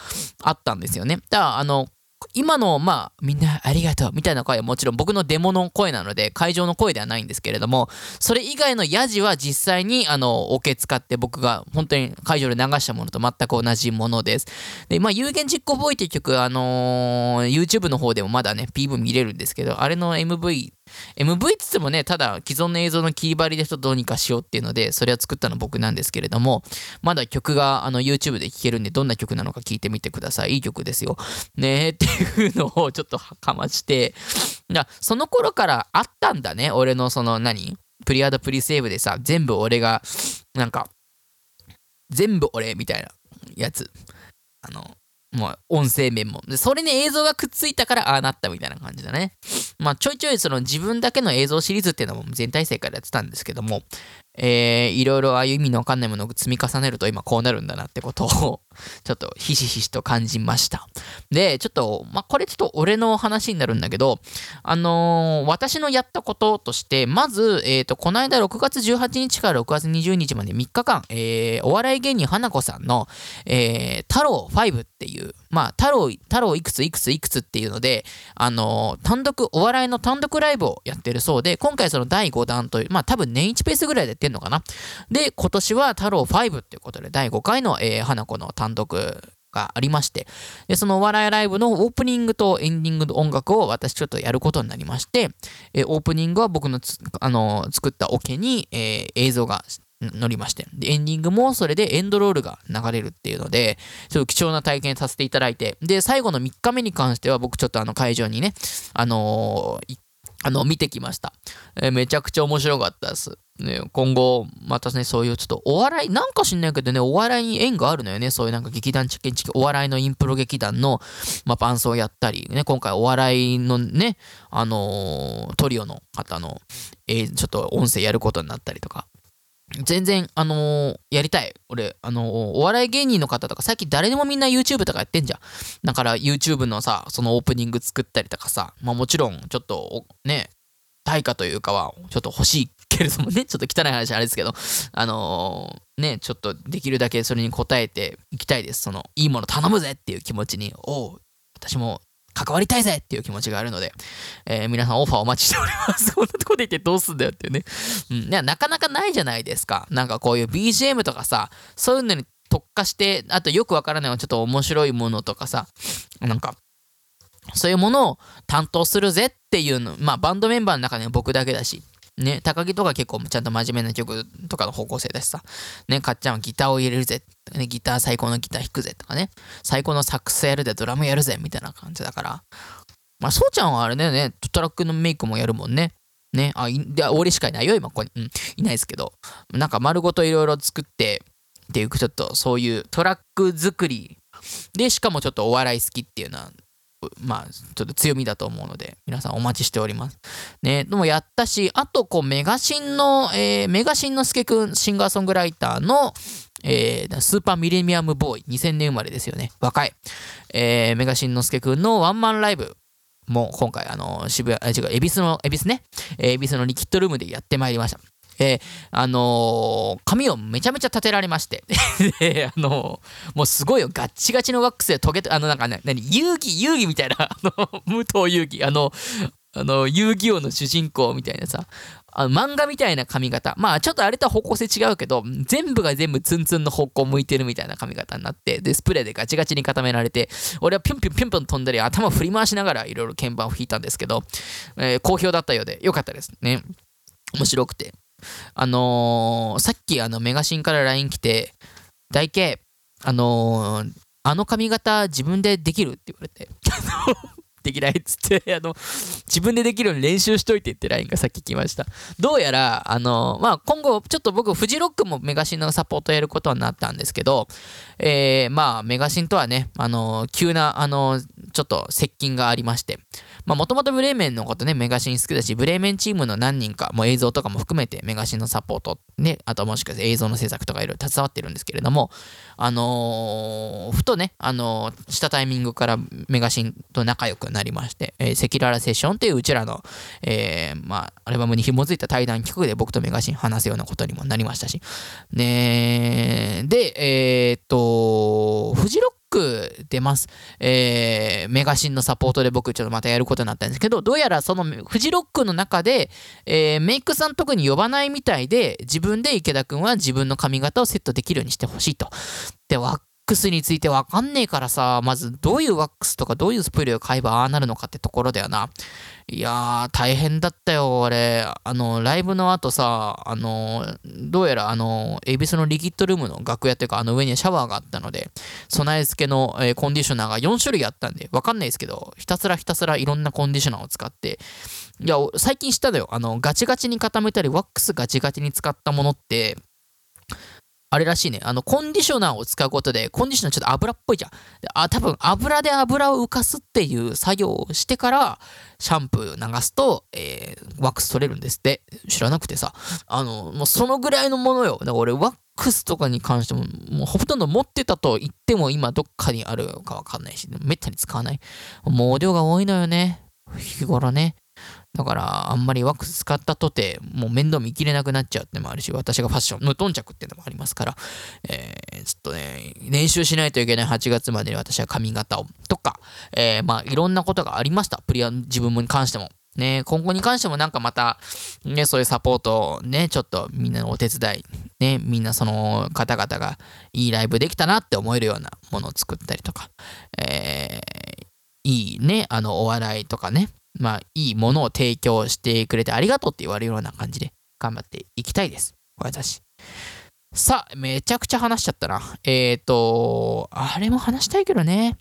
あったんですよね。だから、あの、今の、まあ、みんなありがとうみたいな声はもちろん僕のデモの声なので、会場の声ではないんですけれども、それ以外のヤジは実際に、あの、オケ使って僕が本当に会場で流したものと全く同じものです。で、まあ、有言実行ボーイっていう曲、あのー YouTube の方でもまだね、PV 見れるんですけど、あれの MV、MV っつってもね、ただ既存の映像の切り張りでどうにかしようっていうので、それを作ったの僕なんですけれども、まだ曲があの YouTube で聴けるんで、どんな曲なのか聞いてみてください。いい曲ですよ。ねえっていうのをちょっとかまして、だその頃からあったんだね、俺のその何？プリアドプリセーブでさ、全部俺が、なんか、全部俺みたいなやつ。あの、もう音声面も。で、それに映像がくっついたからああなったみたいな感じだね。まあちょいちょいその自分だけの映像シリーズっていうのも全体制からやってたんですけども、えー、いろいろああいう意味のわかんないものを積み重ねると今こうなるんだなってことを ちょっとひしひしと感じました。で、ちょっと、まあこれちょっと俺の話になるんだけど、あのー私のやったこととして、まず、えっ、と、この間6月18日から6月20日まで3日間、えーお笑い芸人花子さんの、えー、太郎5っていう、まあ、太郎、太郎いくついくついくつっていうので、あの単独、お笑いの単独ライブをやってるそうで、今回その第5弾という、まあ多分年1ペースぐらいでやってんのかな。で、今年は太郎5っていうことで、第5回の、えー花子の単独がありまして、で、そのお笑いライブのオープニングとエンディングの音楽を私ちょっとやることになりまして、えーオープニングは僕のあのー作ったオケに、えー映像が乗りましてで、エンディングもそれでエンドロールが流れるっていうので、ちょっと貴重な体験させていただいて、で、最後の3日目に関しては僕ちょっとあの会場にね、あのーあの、見てきました。えーめちゃくちゃ面白かったです。ね、今後、またね、そういうちょっとお笑い、なんか知んないけどね、お笑いに縁があるのよね。そういうなんか劇団チキンチキ、お笑いのインプロ劇団の、まあ、伴奏をやったり、ね、今回お笑いのね、あのートリオの方の、えーちょっと音声やることになったりとか。全然、あのーやりたい。俺、あのーお笑い芸人の方とか、最近誰でもみんな YouTube とかやってんじゃん。だから YouTube のさ、そのオープニング作ったりとかさ、まあもちろん、ちょっと、ね、対価というかは、ちょっと欲しいけれどもね、ちょっと汚い話あれですけど、あのーね、ちょっとできるだけそれに応えていきたいです。その、いいもの頼むぜっていう気持ちに、おう、私も関わりたいぜっていう気持ちがあるので、えー皆さんオファーお待ちしております。こんなとこで行ってどうすんだよっていうね。うん、いや、なかなかないじゃないですか。なんかこういう BGM とかさ、そういうのに特化して、あとよくわからないのはちょっと面白いものとかさ、なんか、そういうものを担当するぜっていうの、まあバンドメンバーの中には僕だけだし、ね、高木とか結構ちゃんと真面目な曲とかの方向性だしさ、ね、かっちゃんはギターを入れるぜ、ね、ギター最高のギター弾くぜとかね、最高のサックスやるぜ、ドラムやるぜみたいな感じだから、まあ、そうちゃんはあれだよね、トラックのメイクもやるもんね。ね、あ、いで俺しかいないよ、今ここに。うん、いないですけど。なんか丸ごといろいろ作って、っていう、ちょっとそういうトラック作りで、しかもちょっとお笑い好きっていうのは、まあ、ちょっと強みだと思うので、皆さんお待ちしております。ね、でもやったし、あと、こう、メガシンの、えーメガシンのすけくん、シンガーソングライターの、えースーパーミレニアムボーイ、2000年生まれですよね。若い。えーメガシンのすけくんのワンマンライブも今回、あの、渋谷、あ違う、恵比寿の、恵比寿ね、恵比寿のリキッドルームでやってまいりました。えーあのー髪をめちゃめちゃ立てられまして、で、あのーもうすごいよ、ガッチガチのワックスでトゲと、あの、なんかね、何、遊戯、遊戯みたいな、あの、武藤遊戯、あの、あの、遊戯王の主人公みたいなさ、あの漫画みたいな髪型。まあ、ちょっとあれとは方向性違うけど、全部が全部ツンツンの方向向いてるみたいな髪型になって、で、スプレーでガチガチに固められて、俺はピュンピュンピュンピュン飛んだり、頭振り回しながらいろいろ鍵盤を弾いたんですけど、えー好評だったようで、よかったですね。面白くて。あのーさっきあのメガシンから LINE 来て、大慶、あのーあの髪型自分でできるって言われて、できないっつって、あの、自分でできるように練習しといてって LINE がさっき来ました。どうやら、あの、まあ、今後、ちょっと僕、フジロックもメガシンのサポートやることになったんですけど、えーまあ、メガシンとはね、あの、急な、あの、ちょっと接近がありまして、まあ、もともとブレーメンのことね、メガシン好きだし、ブレーメンチームの何人か、もう映像とかも含めて、メガシンのサポート、ね、あともしかして映像の制作とかいろいろ携わってるんですけれども、あのーふとね、あのーしたタイミングからメガシンと仲良くなりまして、えー、赤裸々セッションっていううちらの、えーまあ、アルバムに紐づいた対談企画で僕とメガシン話すようなことにもなりましたし、ねで、えーっと、フジロく出ます。えーメガシンのサポートで僕ちょっとまたやることになったんですけど、どうやらそのフジロックの中で、えーメイクさん特に呼ばないみたいで、自分で池田くんは自分の髪型をセットできるようにしてほしいと。で、わクスについてわかんねえからさ、まずどういうワックスとかどういうスプレーを買えばああなるのかってところだよな。いやー、大変だったよ、俺。あの、ライブの後さ、あの、どうやらあの、恵比寿のリキッドルームの楽屋っていうか、あの上にシャワーがあったので、備え付けの、えーコンディショナーが4種類あったんで、わかんないですけど、ひたすらひたすらいろんなコンディショナーを使って、いや、最近知ったのよ。あの、ガチガチに固めたり、ワックスガチガチに使ったものって、あれらしいね。あの、コンディショナーを使うことで、コンディショナーちょっと油っぽいじゃん。あ、多分油で油を浮かすっていう作業をしてから、シャンプー流すと、えーワックス取れるんですって。知らなくてさ。あの、もうそのぐらいのものよ。だから俺、ワックスとかに関しても、もうほとんど持ってたと言っても今どっかにあるかわかんないし、めったに使わない。毛量が多いのよね。日頃ね。だから、あんまりワックス使ったとて、もう面倒見きれなくなっちゃうってのもあるし、私がファッション、無頓着っていうのもありますから、えー、ちょっとね、練習しないといけない8月までに私は髪型を、とか、えー、まあ、いろんなことがありました。プリア、自分に関しても。ね、今後に関してもなんかまた、ね、そういうサポートをね、ちょっとみんなのお手伝い、ね、みんなその方々がいいライブできたなって思えるようなものを作ったりとか、えーいいね、あの、お笑いとかね、まあ、いいものを提供してくれてありがとうって言われるような感じで頑張っていきたいです。私。さあ、めちゃくちゃ話しちゃったな。えっ、ー、と、あれも話したいけどね。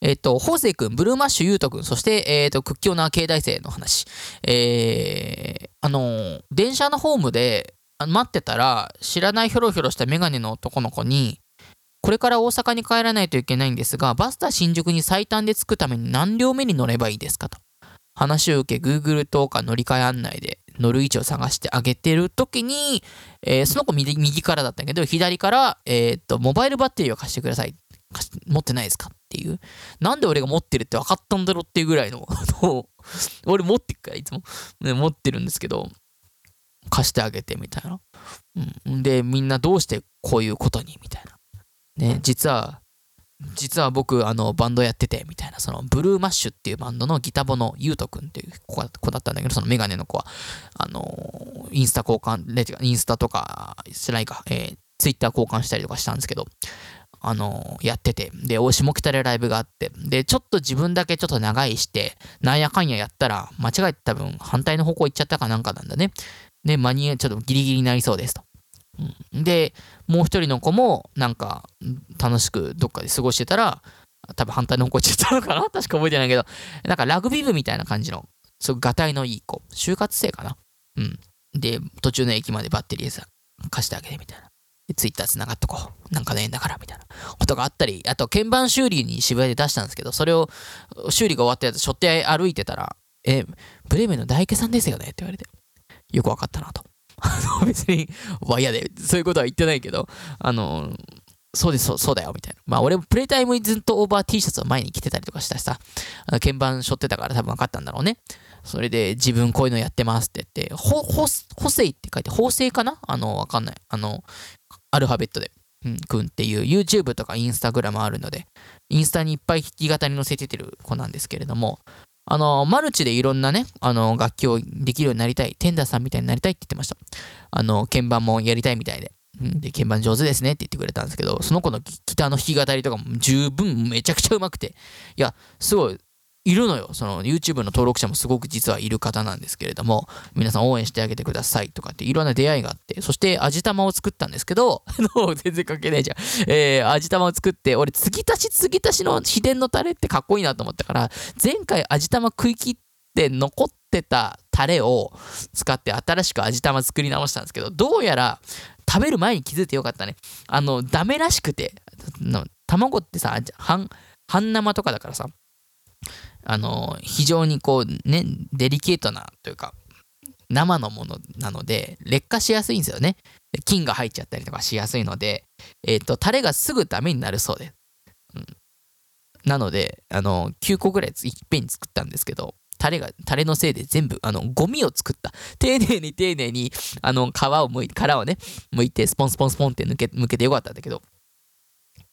えっ、と、ホーセイ君、ブルーマッシュユート君、そして、えっ、と、屈強な経大生の話。えー、あの、電車のホームで待ってたら、知らないひょろひょろしたメガネの男の子に、これから大阪に帰らないといけないんですが、バスタ新宿に最短で着くために何両目に乗ればいいですかと。話を受け、Google とか乗り換え案内で乗る位置を探してあげてる時に、えーその子右右からだったけど、左から、えーっと、モバイルバッテリーを貸してください。持ってないですかっていう。なんで俺が持ってるって分かったんだろうっていうぐらいの、あ の俺持ってっから、いつも、ね、持ってるんですけど、貸してあげてみたいな。うん、で、みんなどうしてこういうことにみたいな。ね、実は、実は僕、あの、バンドやってて、みたいな、その、ブルーマッシュっていうバンドのギタボのゆうとくんっていう子だったんだけど、そのメガネの子は、あの、インスタ交換、インスタとか、してないか、えー、ツイッター交換したりとかしたんですけど、あの、やってて、で、お下北でライブがあって、で、ちょっと自分だけちょっと長いして、なんやかんややったら、間違えて多分反対の方向行っちゃったかなんかなんだね。で、間に合、ちょっとギリギリになりそうですと。で、もう一人の子も、なんか、楽しくどっかで過ごしてたら、多分反対の方向行っちゃったのかな？確か覚えてないけど、なんかラグビー部みたいな感じの、すごいガタイのいい子、就活生かな？うん。で、途中の駅までバッテリーさ、貸してあげてみたいな。でツイッター繋がっとこう。なんかの縁だから、みたいなことがあったり、あと、鍵盤修理に渋谷で出したんですけど、それを、修理が終わったやつ、背負って歩いてたら、え、ブレーメンの大家さんですよね？って言われて、よくわかったなと。あの、別に、わ、嫌で、そういうことは言ってないけど、あの、そうです、そうだよ、みたいな。まあ、俺もプレイタイムずっとオーバー T シャツを前に着てたりとかしたしさ、鍵盤背負ってたから多分分かったんだろうね。それで、自分こういうのやってますって言って、ほ、ほ、補正って書いて、縫製かな？あの、わかんない。あの、アルファベットで、うん、くんっていう YouTube とか Instagram あるので、インスタにいっぱい弾き語り載せててる子なんですけれども、あの、マルチでいろんなね、あの、楽器をできるようになりたい、テンダーさんみたいになりたいって言ってました。あの、鍵盤もやりたいみたいで。で、鍵盤上手ですねって言ってくれたんですけど、その子のギギターの弾き語りとかも十分めちゃくちゃうまくて、いや、すごい、いるのよ。その YouTube の登録者もすごく実はいる方なんですけれども、皆さん応援してあげてくださいとかっていろんな出会いがあって、そして味玉を作ったんですけど、全然関係ないじゃん。えー、味玉を作って、俺、継ぎ足し継ぎ足しの秘伝のタレってかっこいいなと思ったから、前回味玉食い切って残ってたタレを使って新しく味玉作り直したんですけど、どうやら食べる前に気づいてよかったね。あの、ダメらしくて、卵ってさ、半、半生とかだからさ、あの、非常にこうね、デリケートなというか、生のものなので、劣化しやすいんですよね。菌が入っちゃったりとかしやすいので、えっ、と、タレがすぐダメになるそうです。うん、なので、あの、9個ぐらいいっぺんに作ったんですけど、タレが、タレのせいで全部、あの、ゴミを作った。丁寧に丁寧に、あの、皮をむいて、殻をね、剥いて、スポンスポンスポンって抜け、抜けてよかったんだけど、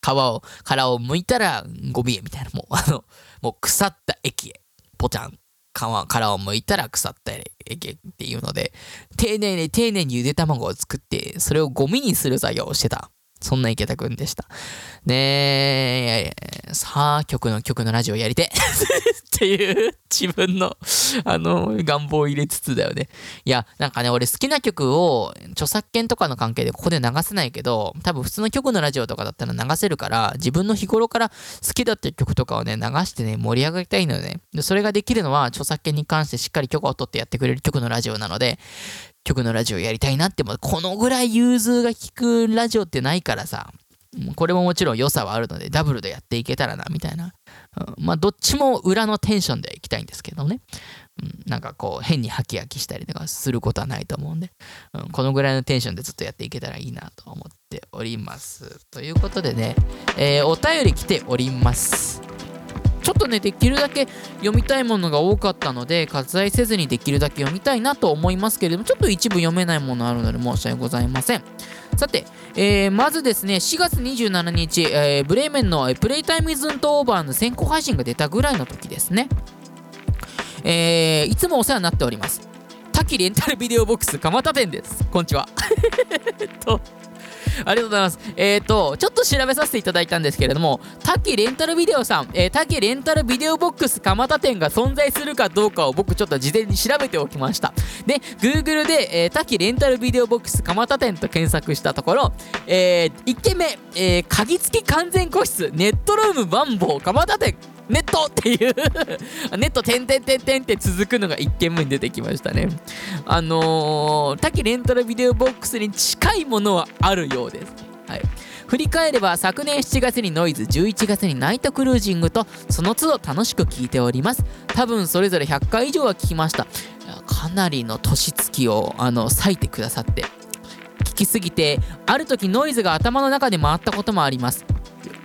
皮を、殻を剥いたら、ゴミへみたいな、もう、あの、もう腐った液へ、ポチャン。皮、殻を剥いたら腐った液へっていうので、丁寧に丁寧にゆで卵を作って、それをゴミにする作業をしてた。そんな池田くんでした。ねえ、さあ、曲の曲のラジオやりて っていう自分のあの願望を入れつつだよね。いや、なんかね、俺好きな曲を著作権とかの関係でここで流せないけど、多分普通の曲のラジオとかだったら流せるから、自分の日頃から好きだった曲とかをね、流してね、盛り上がりたいのよね。で、それができるのは著作権に関してしっかり許可を取ってやってくれる曲のラジオなので、曲のラジオやりたいなって思う。このぐらい融通が利くラジオってないからさ、これももちろん良さはあるので、ダブルでやっていけたらな、みたいな。うんまあ、どっちも裏のテンションでいきたいんですけどね。うん、なんかこう、変にハキハキしたりとかすることはないと思うんで、うん、このぐらいのテンションでずっとやっていけたらいいなと思っております。ということでね、えーお便り来ております。ちょっとね、できるだけ読みたいものが多かったので、割愛せずにできるだけ読みたいなと思いますけれども、ちょっと一部読めないものあるので申し訳ございません。さて、えーまずですね、4月27日、えーブレーメンのプレイタイムイズントオーバーの先行配信が出たぐらいの時ですね。えーいつもお世話になっております。滝レンタルビデオボックス蒲田店です。こんにちは。と、ありがとうございます。えっ、と、ちょっと調べさせていただいたんですけれども、タキレンタルビデオさん、えー、タキレンタルビデオボックス蒲田店が存在するかどうかを僕ちょっと事前に調べておきました。で、Google で、えー、タキレンタルビデオボックス蒲田店と検索したところ、えー、1軒目、えー、鍵付き完全個室、ネットルームバンボー蒲田店。ネットっていう ネット点々点々って続くのが1件目に出てきましたね。あのー、滝レンタルビデオボックスに近いものはあるようです。はい。振り返れば昨年7月にノイズ11月にナイトクルージングとその都度楽しく聴いております多分それぞれ100回以上は聞きましたかなりの年月をあの割いてくださって聞きすぎてある時ノイズが頭の中で回ったこともあります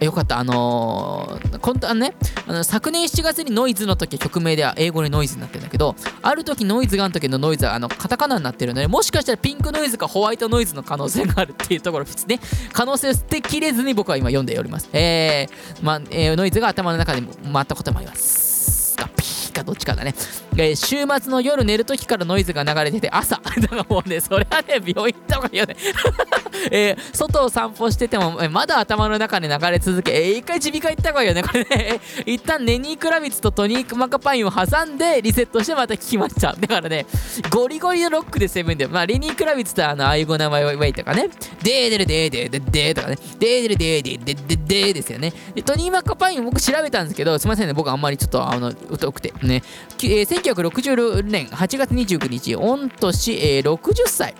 よかった、あのー、こんあのね、あの昨年7月にノイズの時曲名では英語でノイズになってるんだけど、ある時ノイズがある時のノイズはあのカタカナになってるので、もしかしたらピンクノイズかホワイトノイズの可能性があるっていうところですね。可能性を捨てきれずに僕は今読んでおります。えー、まあ、えーノイズが頭の中で回ったこともあります。ピーかどっちかだね、えー週末の夜寝る時からノイズが流れてて朝。だからもうねそれはね病院行った方がいいよね。えー外を散歩してても、まだ頭の中で流れ続け、えー一回耳鼻科行った方がいいよねこれね。一旦ネニー・クラビッツとトニーク・マカパインを挟んでリセットしてまた聞きました。だからねゴリゴリのロックでセブンでまあレニー・クラビッツとあのああいうご名前を言いとかね。デーデルデーデーデーデーとかね。デーデルデーデーデーデデーですよね。トニー・マカパイン僕調べたんですけどすみませんね僕あんまりちょっとあの疎くて。ね、えー1966年8月29日御年、えー60歳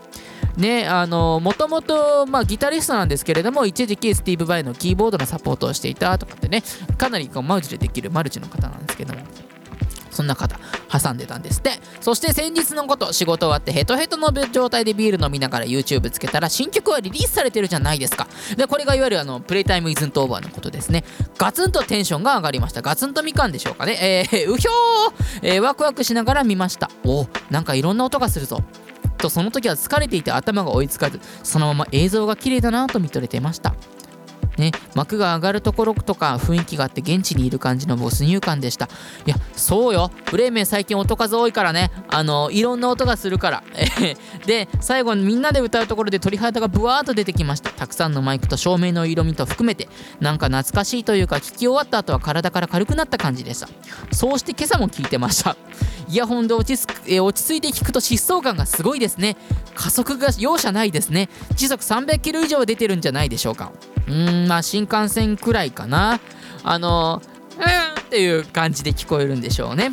ねあのもともと、まあ、ギタリストなんですけれども一時期スティーブ・バイのキーボードのサポートをしていたとかってねかなりこうマルチでできるマルチの方なんですけども。そんな方挟んでたんですって。そして先日のこと仕事終わってヘトヘトの状態でビール飲みながら YouTube つけたら新曲はリリースされてるじゃないですか。でこれがいわゆるあのプレイタイムイズントオーバーのことですね。ガツンとテンションが上がりました。ガツンとみかんでしょうかね。えー、うひょー、えーワクワクしながら見ました。おなんかいろんな音がするぞ。とその時は疲れていて頭が追いつかずそのまま映像が綺麗だなと見とれてました。ね、幕が上がるところとか雰囲気があって現地にいる感じの没入感でした。いやそうよ。ブレーメン最近音数多いからね。あのいろんな音がするから。で最後にみんなで歌うところで鳥肌がブワーっと出てきました。たくさんのマイクと照明の色味と含めて。なんか懐かしいというか聞き終わった後は体から軽くなった感じでした。そうして今朝も聞いてました。イヤホンで落ち着くえ落ち着いて聞くと疾走感がすごいですね。加速が容赦ないですね。時速300キロ以上出てるんじゃないでしょうか。うーん。まあ新幹線くらいかな。あのうんっていう感じで聞こえるんでしょうね。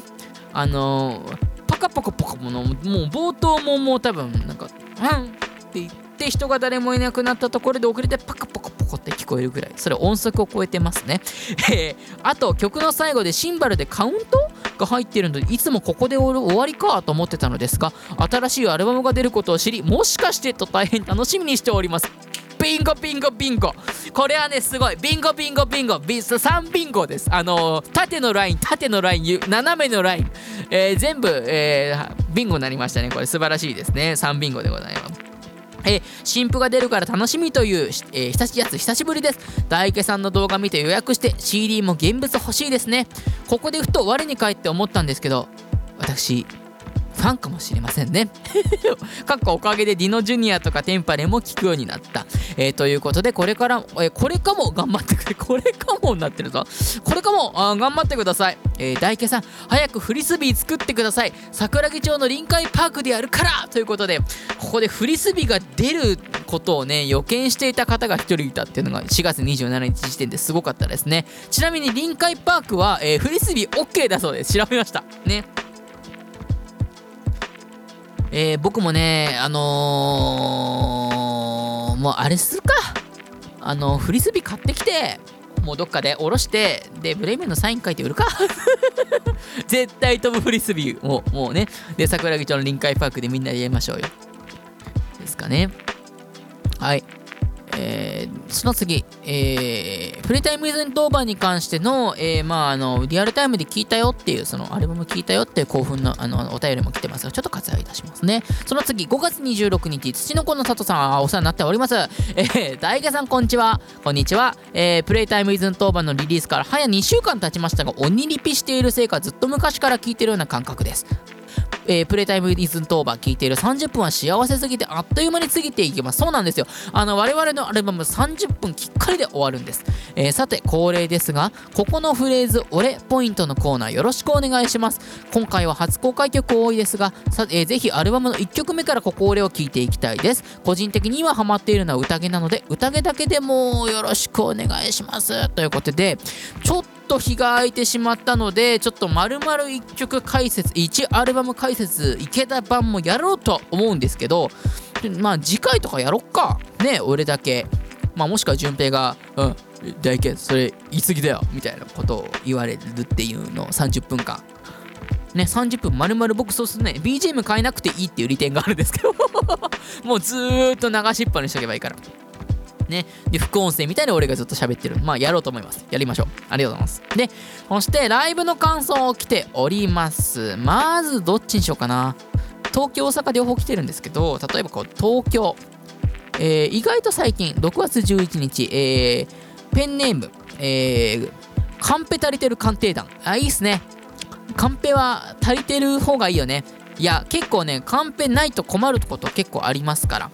あのパカパカパカものもう冒頭ももう多分なんかうんって言って人が誰もいなくなったところで遅れてパカパカパカって聞こえるぐらい。それ音速を超えてますね。えあと曲の最後でシンバルでカウントが入ってるのでいつもここで終わりかと思ってたのですが新しいアルバムが出ることを知りもしかしてと大変楽しみにしております。ビンゴビンゴビンゴ。これはねすごい。ビンゴビンゴビンゴ。ビス3ビンゴです。あのー縦のライン縦のライン斜めのライン、えー全部、えービンゴになりましたね。これ素晴らしいですね。3ビンゴでございます。え新譜が出るから楽しみという、しえー久しやつ久しぶりです。大池さんの動画見て予約して CD も現物欲しいですね。ここでふと我に返って思ったんですけど私ファンかもしれませんね。かっこおかげでディノジュニアとかテンパレも聞くようになった。えーということで、これから、えーこれかも頑張ってくれ。これかもになってるぞ。これかもあ頑張ってください。えー大家さん、早くフリスビー作ってください。桜木町の臨海パークでやるからということで、ここでフリスビーが出ることをね、予見していた方が一人いたっていうのが4月27日時点ですごかったですね。ちなみに臨海パークは、えーフリスビー OK だそうです。調べました。ね。えー僕もね、あのーもうあれするか。あの、フリスビー買ってきて、もうどっかで下ろして、で、ブレイメンのサイン書いて売るか。絶対飛ぶフリスビーを、もうね。で、桜木町の臨海パークでみんなでやりましょうよ。ですかね。はい。えーその次、えー、プレイタイムイズントオーバーに関しての、えーまあ、あの、リアルタイムで聞いたよっていう、そのアルバム聞いたよっていう興奮のあのお便りも来てますが、ちょっと割愛いたしますね。その次、5月26日、土の子の里さん、あお世話になっております。えー、大家さん、こんにちは。こんにちは。えー、プレイタイムイズントオーバーのリリースから早2週間経ちましたが、鬼リピしているせいか、ずっと昔から聞いてるような感覚です。えープレイタイムイズントーバー聞いている30分は幸せすぎてあっという間に過ぎていきます。そうなんですよ。あの、我々のアルバム30分きっかりで終わるんです。えーさて、恒例ですが、ここのフレーズ、俺ポイントのコーナーよろしくお願いします。今回は初公開曲多いですが、さえーぜひアルバムの1曲目からここ俺を聞いていきたいです。個人的にはハマっているのは宴なので、宴だけでもよろしくお願いします。ということで、ちょっとと日が空いてしまったので、ちょっと丸々1曲解説、1アルバム解説、池田版もやろうとは思うんですけど、まあ次回とかやろっか。ね、俺だけ。まあもしくは順平が、うん、大健、それ言い過ぎだよ、みたいなことを言われるっていうのを30分間。ね、30分丸々僕そうするね BGM 変えなくていいっていう利点があるんですけど もうずーっと流しっぱにしとけばいいからね。で、副音声みたいに俺がずっと喋ってる。まあ、やろうと思います。やりましょう。ありがとうございます。で、そして、ライブの感想を来ております。まず、どっちにしようかな。東京、大阪両方来てるんですけど、例えばこう、東京。えー意外と最近、6月11日、えーペンネーム、えーカンペ足りてる鑑定団。あ、いいっすね。カンペは足りてる方がいいよねいや結構ねカンペないと困ること結構ありますから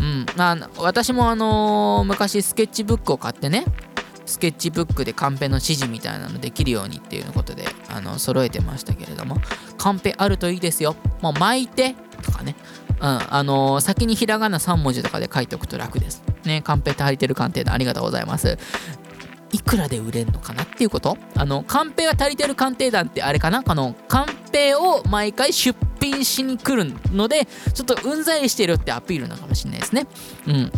うん。あ私もあのー昔スケッチブックを買ってねスケッチブックでカンペの指示みたいなのできるようにっていうことであの揃えてましたけれどもカンペあるといいですよ。もう巻いてとかね。うん。あのー先にひらがな3文字とかで書いておくと楽です。ねカンペ足りてる鑑定でありがとうございます。いくらで売れるのかなっていうこと？あのカンペが足りてる鑑定団ってあれかな？あのカンペを毎回出品しに来るのでちょっとうんざりしてるってアピールなのかもしれないですね。うん。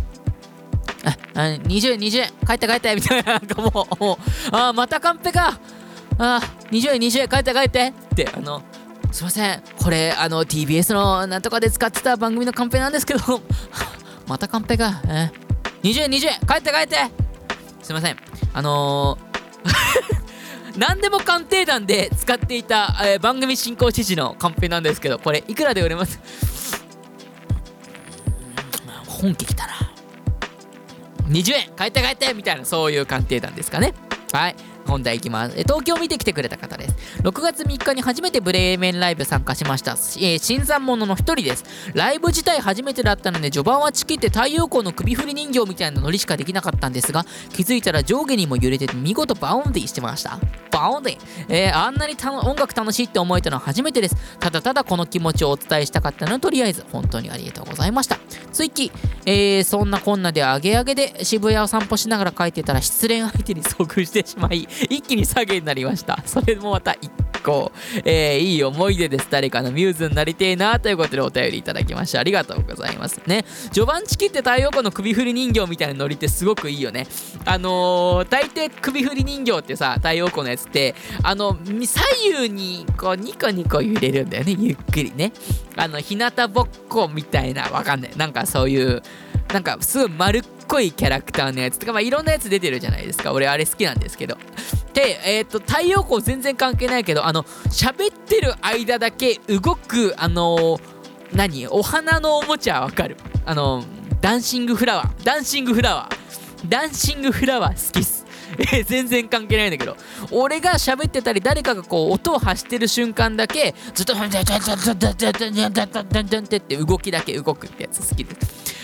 ああ20円20円。帰って帰って。みたいななんかもうもう。あまたカンペか。あ20円20円。帰って帰って。ってあのすいません。これあの TBS のなんとかで使ってた番組のカンペなんですけど。またカンペか、え。ー、20円20円。帰って帰って。すいません。あのー 何でも鑑定団で使っていた、えー番組進行指示のカンペなんですけどこれいくらで売れます？本家来たら。20円。買えて買えて。みたいなそういう鑑定団ですかね。はい。本題いきます。東京を見てきてくれた方です。6月3日に初めてブレーメンライブ参加しました、えー新参者の一人です。ライブ自体初めてだったので序盤はチキって太陽光の首振り人形みたいなノリしかできなかったんですが気づいたら上下にも揺れてて見事バウンディしてました。バウンディ、えーあんなにたの音楽楽しいって思えたのは初めてです。ただただこの気持ちをお伝えしたかったのでとりあえず本当にありがとうございました。追記、えーそんなこんなでアゲアゲで渋谷を散歩しながら書いてたら失恋相手に遭遇してしまい一気に下げになりました。それもまた一個、えーいい思い出です。誰かのミューズになりてえなということでお便りいただきましたありがとうございます。ね。序盤チキって太陽光の首振り人形みたいなノリってすごくいいよね。あのー、大抵首振り人形ってさ太陽光のやつってあの左右にこうニコニコ揺れるんだよね。ゆっくりね。あの日向ぼっこみたいなわかんない。なんかそういうなんかすごい丸っこいキャラクターのやつとか、まあ、いろんなやつ出てるじゃないですか。俺あれ好きなんですけど。でえっ、と太陽光全然関係ないけどあの喋ってる間だけ動くあの何？お花のおもちゃわかる。あのダンシングフラワー。ダンシングフラワー。ダンシングフラワー好きっす。全然関係ないんだけど。俺が喋ってたり誰かがこう音を発してる瞬間だけずっとって動きだけ動くってやつ好きで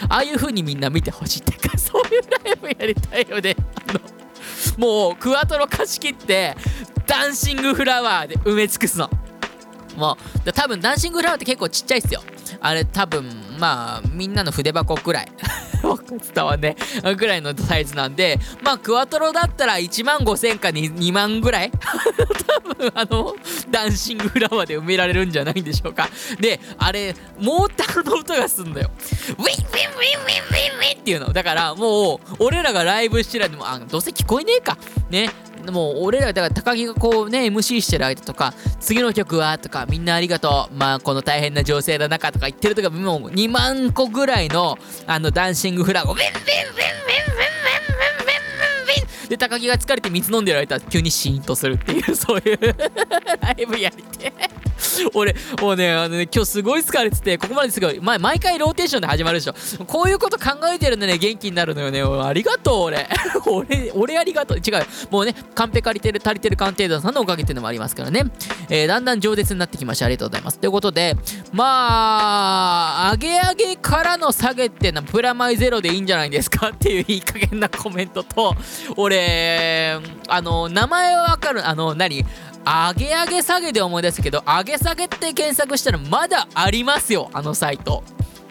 ああいう風にみんな見てほしいってかそういうライブやりたいよねあのもうクワトロ貸し切ってダンシングフラワーで埋め尽くすのもう多分ダンシングフラワーって結構ちっちゃいっすよあれ多分まあみんなの筆箱くらい。伝わんねぐらいのサイズなんでまあクワトロだったら1万5000かに2万ぐらい？多分あのダンシングフラワーで埋められるんじゃないんでしょうか。であれモーターの音がすんだよ。ウィンウィンウィンウィンウィンウィンっていうの。だからもう俺らがライブしてる間もあどうせ聞こえねえか。ね。もう俺らだから高木がこうね MC してる間とか次の曲はとかみんなありがとう。まあこの大変な情勢の中とか言ってるとかもう2万個ぐらいのあのダンシングフラワーをビンビンビンビンビンで高木が疲れて水飲んでる間急にシーンとするっていう そういう ライブやりて 俺もうねあのね今日すごい疲れててここまですごい、ま、毎回ローテーションで始まるでしょ。こういうこと考えてるんでね元気になるのよね。ありがとう俺。俺俺ありがとう。違うもうねカンペ借りてる足りてる鑑定団さんのおかげっていうのもありますからね、えーだんだん饒舌になってきました。ありがとうございます。ということでまあ上げ上げからの下げってのはプラマイゼロでいいんじゃないですかっていういい加減なコメントと俺あの名前はわかるあの何？上げ上げ下げで思い出すけど上げ下げって検索したらまだありますよあのサイト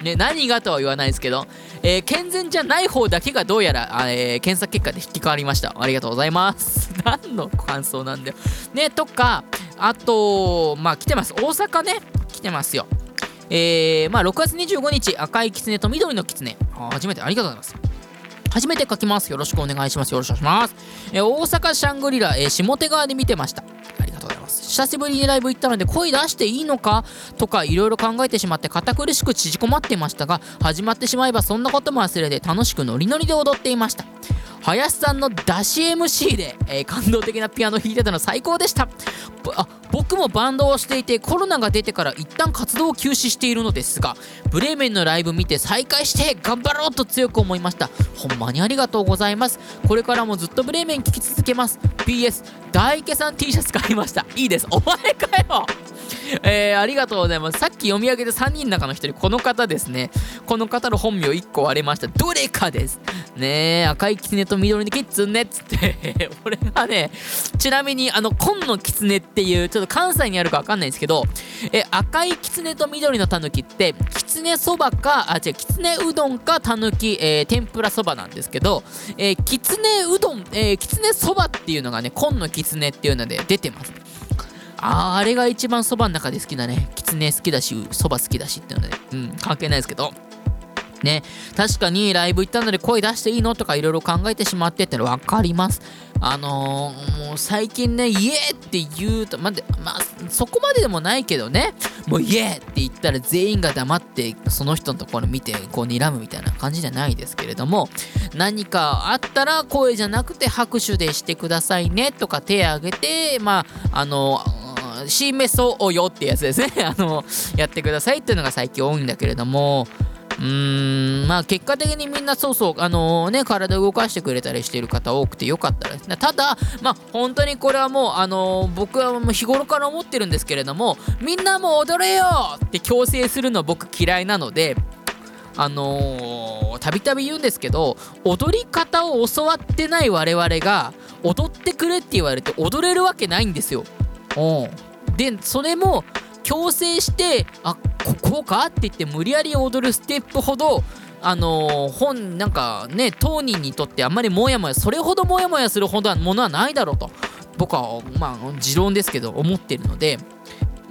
ね、何がとは言わないですけど、えー健全じゃない方だけがどうやら、えー検索結果で引き換わりました。ありがとうございます。何の感想なんだよ。ね、とか、あと、まあ来てます。大阪ね、来てますよ。えー、まあ6月25日、赤い狐と緑の狐。初めてありがとうございます。初めて書きます。よろしくお願いします。よろしくお願いします。えー大阪シャングリラ、えー下手側で見てました。ありがとうございます。久しぶりにライブ行ったので声出していいのかとかいろいろ考えてしまって堅苦しく縮こまってましたが始まってしまえばそんなことも忘れて楽しくノリノリで踊っていました林さんの出し MC で、えー感動的なピアノ弾いてたの最高でしたあ僕もバンドをしていてコロナが出てから一旦活動を休止しているのですがブレーメンのライブ見て再開して頑張ろうと強く思いましたほんまにありがとうございますこれからもずっとブレーメン聴き続けます PS 大池さん T シャツ買いましたいいですお前かよえー、ありがとうございます。さっき読み上げた3人の中の1人、この方ですね。この方の本名1個割れました。どれかです。ねえ、赤い狐と緑のキッズねっつって、俺がね、ちなみに、あの、紺の狐っていう、ちょっと関西にあるかわかんないんですけど、え、赤い狐と緑のたぬきって、狐そばか、あ、違う、狐うどんかたぬき、えー天ぷらそばなんですけど、えー、狐うどん、えー、狐そばっていうのがね、紺の狐っていうので出てます。ああれが一番そばの中で好きだね。きつね好きだし、そば好きだしっていうので、うん、関係ないですけど。ね、確かにライブ行ったので声出していいのとかいろいろ考えてしまってっての分かります。あのー、もう最近ね、イエーって言うと、までまあ、そこまででもないけどね、もうイエーって言ったら全員が黙ってその人のところ見てこう睨むみたいな感じじゃないですけれども、何かあったら声じゃなくて拍手でしてくださいねとか手挙げて、まあ、あのー、シーメソをよってやつですね。あの、やってくださいっていうのが最近多いんだけれども、ーん、まあ結果的にみんなそうそう、あのね、体動かしてくれたりしている方多くてよかったですね。ただ、まあ本当にこれはもう、あの僕はもう日頃から思ってるんですけれども、みんなもう踊れよって強制するの僕嫌いなので、あのたびたび言うんですけど踊り方を教わってない我々が踊ってくれって言われて踊れるわけないんですよ。うんでそれも強制してあここか？って言って無理やり踊るステップほどあのー本なんかね当人にとってあんまりモヤモヤそれほどモヤモヤするほどはものはないだろうと僕はまあ持論ですけど思ってるので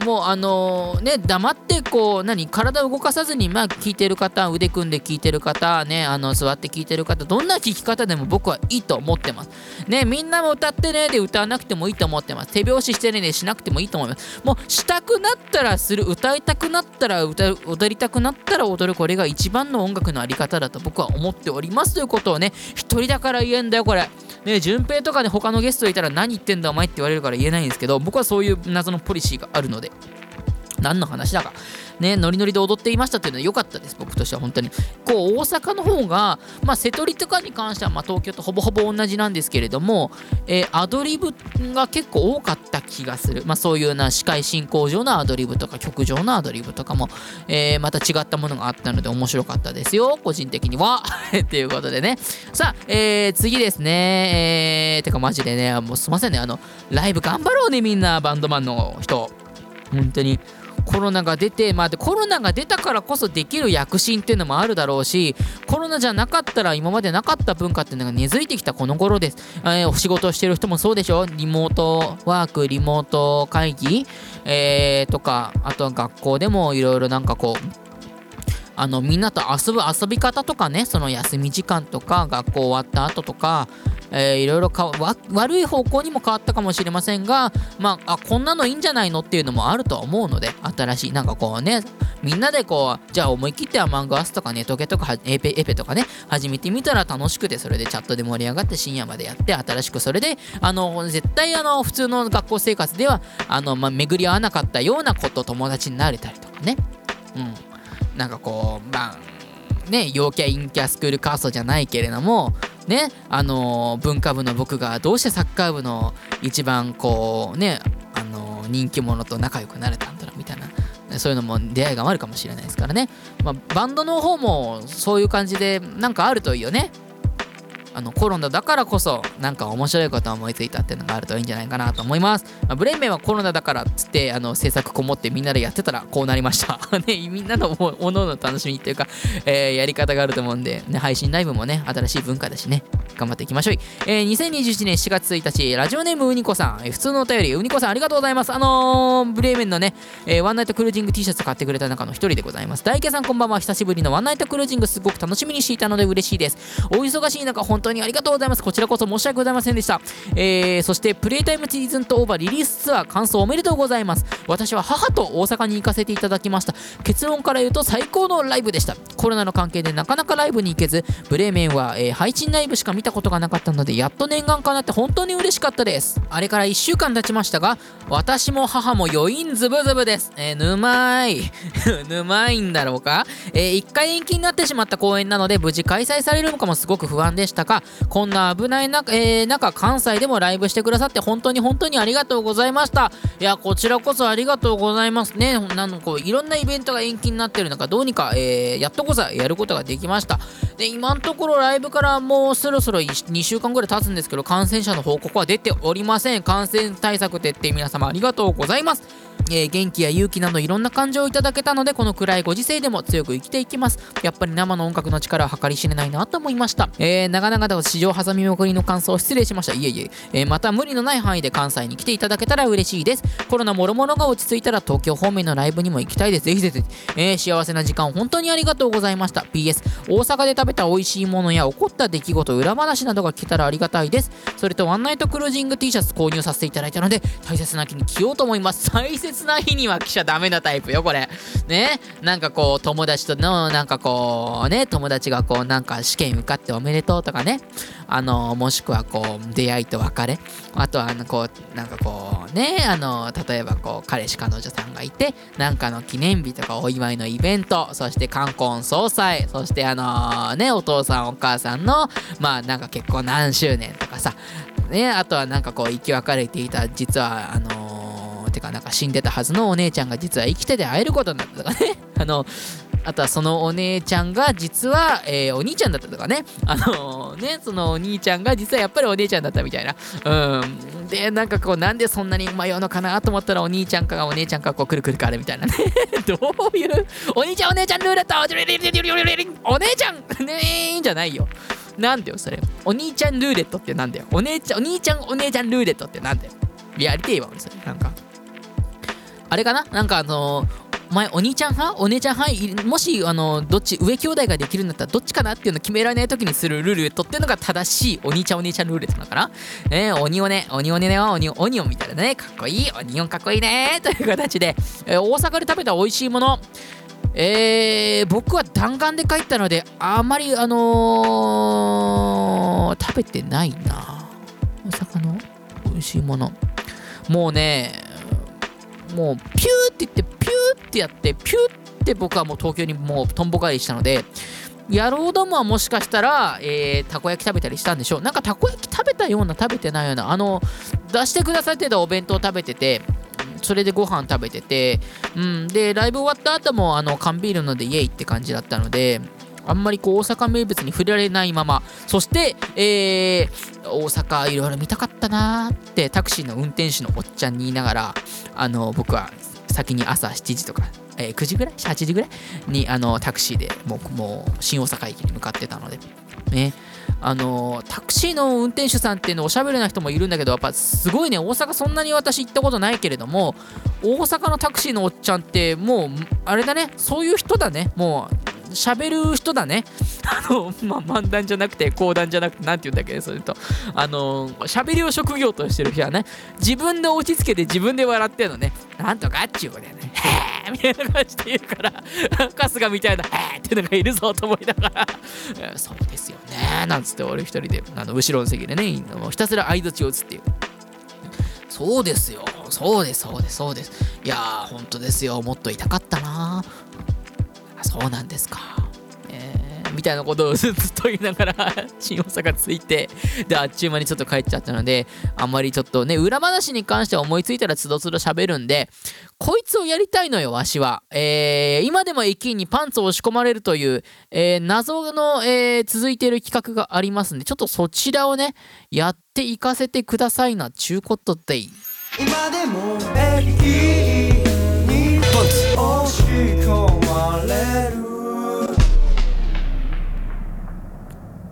もうあのね黙ってこう何体を動かさずにまあ聞いてる方腕組んで聞いてる方ねあの座って聞いてる方どんな聞き方でも僕はいいと思ってます。ねみんなも歌ってねで歌わなくてもいいと思ってます。手拍子してねでしなくてもいいと思います。もうしたくなったらする歌いたくなったら歌踊りたくなったら踊るこれが一番の音楽のあり方だと僕は思っております。ということをね一人だから言えんだよこれ。ね順平とかで他のゲストいたら何言ってんだお前って言われるから言えないんですけど僕はそういう謎のポリシーがあるので。何の話だか。ね、ノリノリで踊っていましたっていうのは良かったです、僕としては本当に。こう、大阪の方が、まあ、瀬戸りとかに関しては、まあ、東京とほぼほぼ同じなんですけれども、えーアドリブが結構多かった気がする。まあ、そういうような司会進行上のアドリブとか、曲上のアドリブとかも、えーまた違ったものがあったので面白かったですよ、個人的には。ということでね。さあ、えー次ですね。えーてか、マジでね、もうすいませんね、あの、ライブ頑張ろうね、みんな、バンドマンの人。本当に。コロナが出て、まあ、でコロナが出たからこそできる躍進っていうのもあるだろうしコロナじゃなかったら今までなかった文化っていうのが根付いてきたこの頃です、えーお仕事してる人もそうでしょリモートワークリモート会議、えーとかあとは学校でもいろいろなんかこうあのみんなと遊ぶ遊び方とかねその休み時間とか学校終わった後とか、えーいろいろかわ悪い方向にも変わったかもしれませんがまああこんなのいいんじゃないのっていうのもあるとは思うので新しいなんかこうねみんなでこうじゃあ思い切ってアマングアスとかネトゲとかエペエペとかね始めてみたら楽しくてそれでチャットで盛り上がって深夜までやって新しくそれであの絶対あの普通の学校生活ではあの、まあ、巡り合わなかったようなこと友達になれたりとかね。うん。なんかこうまあね陽キャ陰キャスクールカーストじゃないけれどもねあの文化部の僕がどうしてサッカー部の一番こうねあの人気者と仲良くなれたんだろうみたいなそういうのも出会いがあるかもしれないですからね、まあ、バンドの方もそういう感じでなんかあるといいよね。あのコロナだからこそなんか面白いことを思いついたっていうのがあるといいんじゃないかなと思います、まあ、ブレンメンはコロナだからっつってあの制作こもってみんなでやってたらこうなりました。ねみんなのおのおの楽しみっていうか、えーやり方があると思うんで、ね、配信ライブもね新しい文化だしね頑張っていきましょう、えー2021年4月1日ラジオネームうにこさん、えー普通のお便りうにこさんありがとうございます。あのーブレーメンのね、えーワンナイトクルージング T シャツ買ってくれた中の一人でございます。大家さんこんばんは。久しぶりのワンナイトクルージングすごく楽しみにしていたので嬉しいです。お忙しい中本当にありがとうございます。こちらこそ申し訳ございませんでした、えーそしてプレイタイムシーズンとオーバーリリースツアー感想おめでとうございます。私は母と大阪に行かせていただきました。結論から言うと最高のライブでした。コロナの関係でなかなかライブに行けずブレーメンは、えー配信ライブしか見たことがなかったのでやっと念願かなって本当に嬉しかったです。あれから1週間経ちましたが私も母も余韻ズブズブです、えー、沼い。沼いんだろうか、え1回延期になってしまった公演なので無事開催されるのかもすごく不安でしたが中、こんな危ない中、えー中、関西でもライブしてくださって、本当に本当にありがとうございました。いや、こちらこそありがとうございますね。なんこう、いろんなイベントが延期になってる中、どうにか、えーやっとこそやることができました。で、今のところライブからもうそろそろ2週間ぐらい経つんですけど、感染者の報告は出ておりません。感染対策徹底皆様ありがとうございます。えー元気や勇気などいろんな感情をいただけたのでこの暗いご時世でも強く生きていきますやっぱり生の音楽の力は計り知れないなと思いましたえー、長々と市場挟み残りの感想失礼しました。いえいえ。えーまた無理のない範囲で関西に来ていただけたら嬉しいです。コロナもろもろが落ち着いたら東京方面のライブにも行きたいです。ぜひぜひ、えー幸せな時間を本当にありがとうございました。PS 大阪で食べた美味しいものや起こった出来事裏話などが聞けたらありがたいです。それとワンナイトクルージング T シャツ購入させていただいたので大切な日に着ようと思います。大切な日には着ちゃダメなタイプよこれ。ね。なんかこう友達とのなんかこうね友達がこうなんか試験受かっておめでとうとかね。あのもしくはこう出会いと別れ。あとはあのこうなんかこうねあの例えばこう彼氏彼女さんがいてなんかの記念日とかお祝いのイベントそして冠婚葬祭そしてあのねお父さんお母さんのまあなんか結婚何周年とかさねあとはなんかこう生き別れていた実はあのてかなんか死んでたはずのお姉ちゃんが実は生きてて会えることになったとかね。あのあとはそのお姉ちゃんが実は、えーお兄ちゃんだったとかね。あのね、そのお兄ちゃんが実はやっぱりお姉ちゃんだったみたいな。うん。で、なんかこう、なんでそんなに迷うのかなと思ったらお兄ちゃんかがお姉ちゃんかこうくるくる変わるみたいなね。どういう、お兄ちゃんお姉ちゃんルーレットお姉ちゃんねーんじゃないよ。なんだよ、それ。お兄ちゃんルーレットってなんだよ。お姉ちゃん、お兄ちゃんお姉ちゃんルーレットってなんだよ。やりてえわ、俺それ。なんか。あれかな？なんかあのお前お兄ちゃん派？お姉ちゃん派？もしあのどっち上兄弟ができるんだったらどっちかなっていうの決められない時にするルールとっていうのが正しいお兄ちゃんお姉ちゃんルールなのかな？ね鬼をね鬼をね鬼オニオンみたいなねかっこいい。オニオンかっこいいね。という形で、えー大阪で食べた美味しいもの。えー、僕は弾丸で帰ったのであまりあのー食べてないな。大阪の美味しいもの。もうねもうピューって言ってピューってやってピューって僕はもう東京にもうとんぼ返りしたので野郎どもはもしかしたら、えーたこ焼き食べたりしたんでしょう。なんかたこ焼き食べたような食べてないようなあの出してくださってたお弁当食べててそれでご飯食べてて、うん、でライブ終わった後もあの缶ビールのでイエイって感じだったのであんまりこう大阪名物に触れられないまま。そして、えー大阪いろいろ見たかったなーってタクシーの運転手のおっちゃんに言いながらあの僕は先に朝7時とか、えー9時ぐらい？8時ぐらい？にあのタクシーでもうもう新大阪駅に向かってたので。ね。あのタクシーの運転手さんっていうのおしゃべりな人もいるんだけどやっぱすごいね大阪そんなに私行ったことないけれども大阪のタクシーのおっちゃんってもうあれだねそういう人だね。もう喋る人だね。あの、まあ、漫談じゃなくて、講談じゃなくて、なんて言うんだっけ、それと。あの、喋りを職業としてる人はね、自分で落ち着けて自分で笑ってるのね。なんとかっちゅうことやね。へーみたいな感じで言うから、春日みたいな、へーっていうのがいるぞと思いながら、えそうですよね。なんつって、俺一人で、あの後ろの席でね、ひたすら相づちを打つっていう。そうですよ。そうです、そうです、そうです。いやー、本当ですよ。もっと痛かったなそうなんですか。えーみたいなことをずっと言いながら 新大阪着いてであっちゅう間にちょっと帰っちゃったのであんまりちょっとね裏話に関しては思いついたらつどつど喋るんでこいつをやりたいのよわしは、えー今でも駅員にパンツを押し込まれるという、えー謎の、えー続いている企画がありますんでちょっとそちらをねやっていかせてくださいなちゅうことで今でも駅に押し込まれる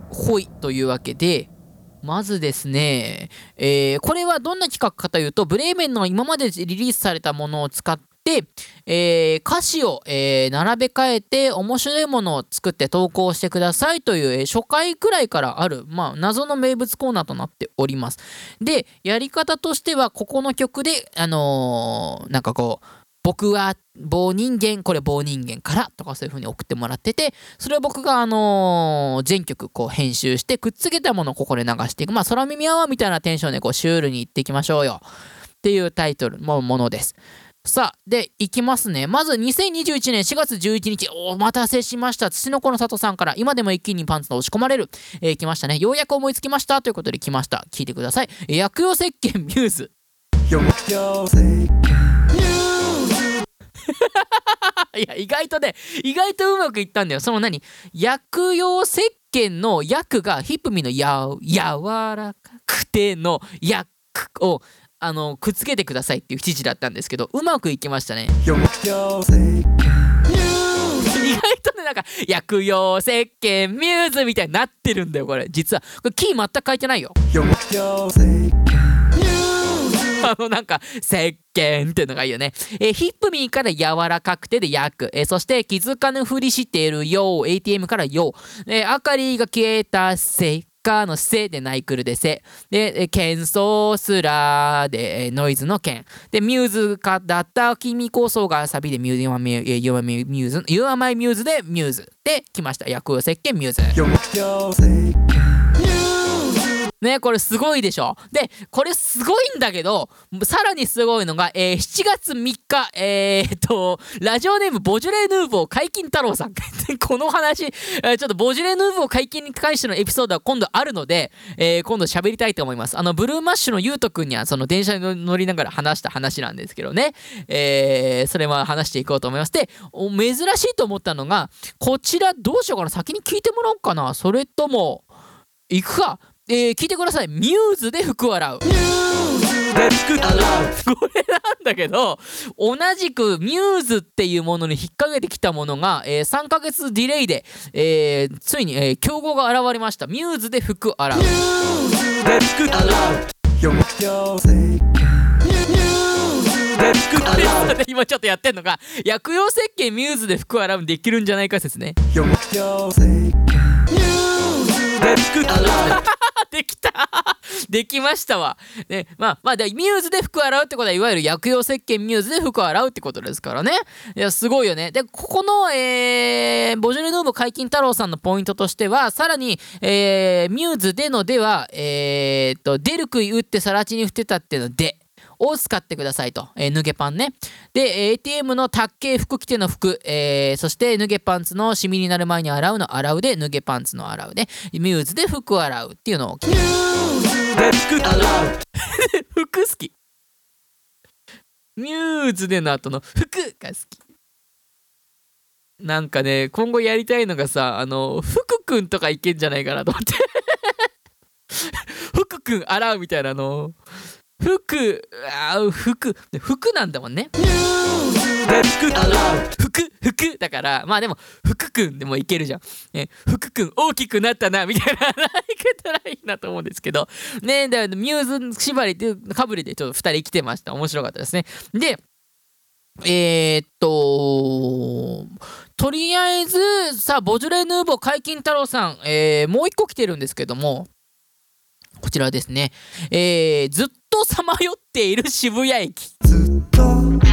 ほいというわけで、まずですね、えーこれはどんな企画かというと、ブレーメンの今までリリースされたものを使って、えー歌詞を、えー並べ替えて面白いものを作って投稿してくださいという、え初回くらいからある、まあ、謎の名物コーナーとなっております。で、やり方としては、ここの曲で、あのなんかこう、僕は棒人間、これ棒人間からとかそういう風に送ってもらってて、それを僕があのー全曲こう編集してくっつけたものをここで流していく。まあ空耳アワーみたいなテンションでこうシュールにいっていきましょうよ。っていうタイトルもものです。さあ、で、いきますね。まず、2021年4月11日、お待たせしました。土の子の里さんから、今でも一気にパンツの押し込まれる。えー来ましたね。ようやく思いつきました。ということで来ました。聞いてください。薬用石鹸ミューズ。いや、意外とね、意外とうまくいったんだよ。その何？薬用石鹸の薬がヒップミのや、柔らかくての薬を、あの、くっつけてくださいっていう指示だったんですけど、うまくいきましたね。意外とね、なんか、薬用石鹸ミューズみたいになってるんだよ、これ。実は。これ、キー全く書いてないよ。あのなんか石鹸っていうのがいいよね。えーヒップミーから柔らかくてで薬。えーそして気づかぬふりしているよ ATM からよ。えー明かりが消えたせかのせでナイクルでせ。で、えー喧騒すらで、えーノイズの件。で、ミューズかだった君こそがサビでミューズ、 you're my you're muse、you're my muse でミューズ。で、来ました。薬用石鹸ミューズ。ね、これすごいでしょ？で、これすごいんだけど、さらにすごいのが、えー7月3日、えーっと、ラジオネームボジュレー・ヌーボー解禁太郎さん。この話、ちょっとボジュレー・ヌーボー解禁に関してのエピソードは今度あるので、えー今度喋りたいと思います。あの、ブルーマッシュのゆうとくんには、その電車に乗りながら話した話なんですけどね。えーそれは話していこうと思います。で、珍しいと思ったのが、こちらどうしようかな？先に聞いてもらおうかな。それとも、行くか？えー聞いてください。ミューズで服を洗う。これなんだけど、同じくミューズっていうものに引っ掛けてきたものが、えー3ヶ月ディレイで、えーついに、えー競合が現れました。ミューズで服洗う。で今ちょっとやってんのが、薬用石鹸ミューズで服洗うできるんじゃないか説ね。でできた できましたわ。ね、まあ、まあ、でミューズで服洗うってことは、いわゆる薬用石鹸ミューズで服洗うってことですからね。いや、すごいよね。で、ここの、えー、ボジョレ・ヌーボ解禁太郎さんのポイントとしては、さらに、えー、ミューズでのでは、えー、っと、出る杭打ってさらちに振ってたっていうので、を使ってくださいと。えー、脱げパンね。で、えー ATM の卓形服着ての服、えーそして脱げパンツのシミになる前に洗うの洗うで、脱げパンツの洗うで、ミューズで服を洗うっていうのを聞いて服好き。ミューズでの後の服が好き。なんかね、今後やりたいのがさ、あの、福くんとかいけんじゃないかなと思って。福くん洗うみたいなの。服、あー服、服なんだもんね。服、服だから、まあでも、福くんでもいけるじゃん。ね、福くん大きくなったな、みたいな、いけたらいいなと思うんですけど、ね、だミューズ縛りで、かぶりでちょっと2人来てました。面白かったですね。で、えー、っと、とりあえず、さあ、ボジョレ・ヌーボー解禁太郎さん、えーもう一個来てるんですけども、こちらですね、えーずっとさまよっている渋谷駅。ずっと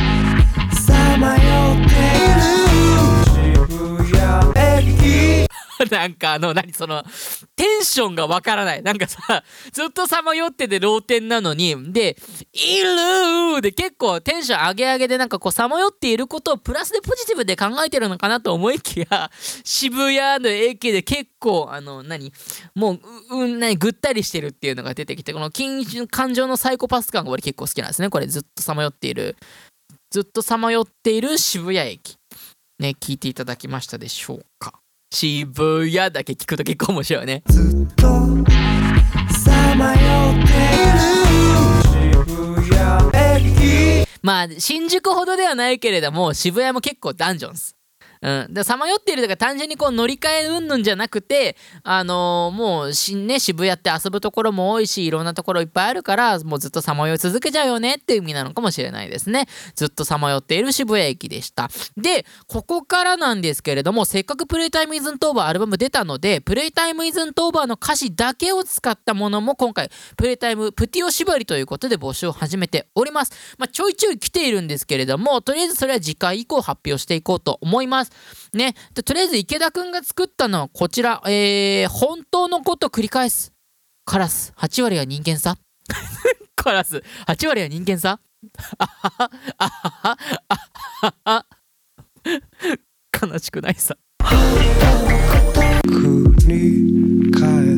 なんかあの、何その、テンションがわからない。なんかさ、ずっとさまよってて老天なのに、で、いるーで結構テンション上げ上げでなんかこうさまよっていることをプラスでポジティブで考えてるのかなと思いきや、渋谷の駅で結構、あの、何もう、う、うん、何ぐったりしてるっていうのが出てきて、この金感情のサイコパス感が俺結構好きなんですね。これずっとさまよっている、ずっとさまよっている渋谷駅。ね、聞いていただきましたでしょうか渋谷だけ聞くと結構面白いね。ずっとさまよっている渋谷駅まあ、新宿ほどではないけれども、渋谷も結構ダンジョンス。うん。さまよっているとか単純にこう乗り換えうんぬんじゃなくて、あのーもうし、ね、渋谷って遊ぶところも多いし、いろんなところいっぱいあるから、もうずっとさまよい続けちゃうよねっていう意味なのかもしれないですね。ずっとさまよっている渋谷駅でした。で、ここからなんですけれども、せっかくプレイタイムイズントーバーアルバム出たので、プレイタイムイズントーバーの歌詞だけを使ったものも今回、プレイタイムプティオ縛りということで募集を始めております。まあ、ちょいちょい来ているんですけれども、とりあえずそれは次回以降発表していこうと思います。ね。でとりあえず池田くんが作ったのはこちら、えー、本当のこと繰り返す。カラス、8割は人間さ。カラス、8割は人間さ。悲しくないさ繰り返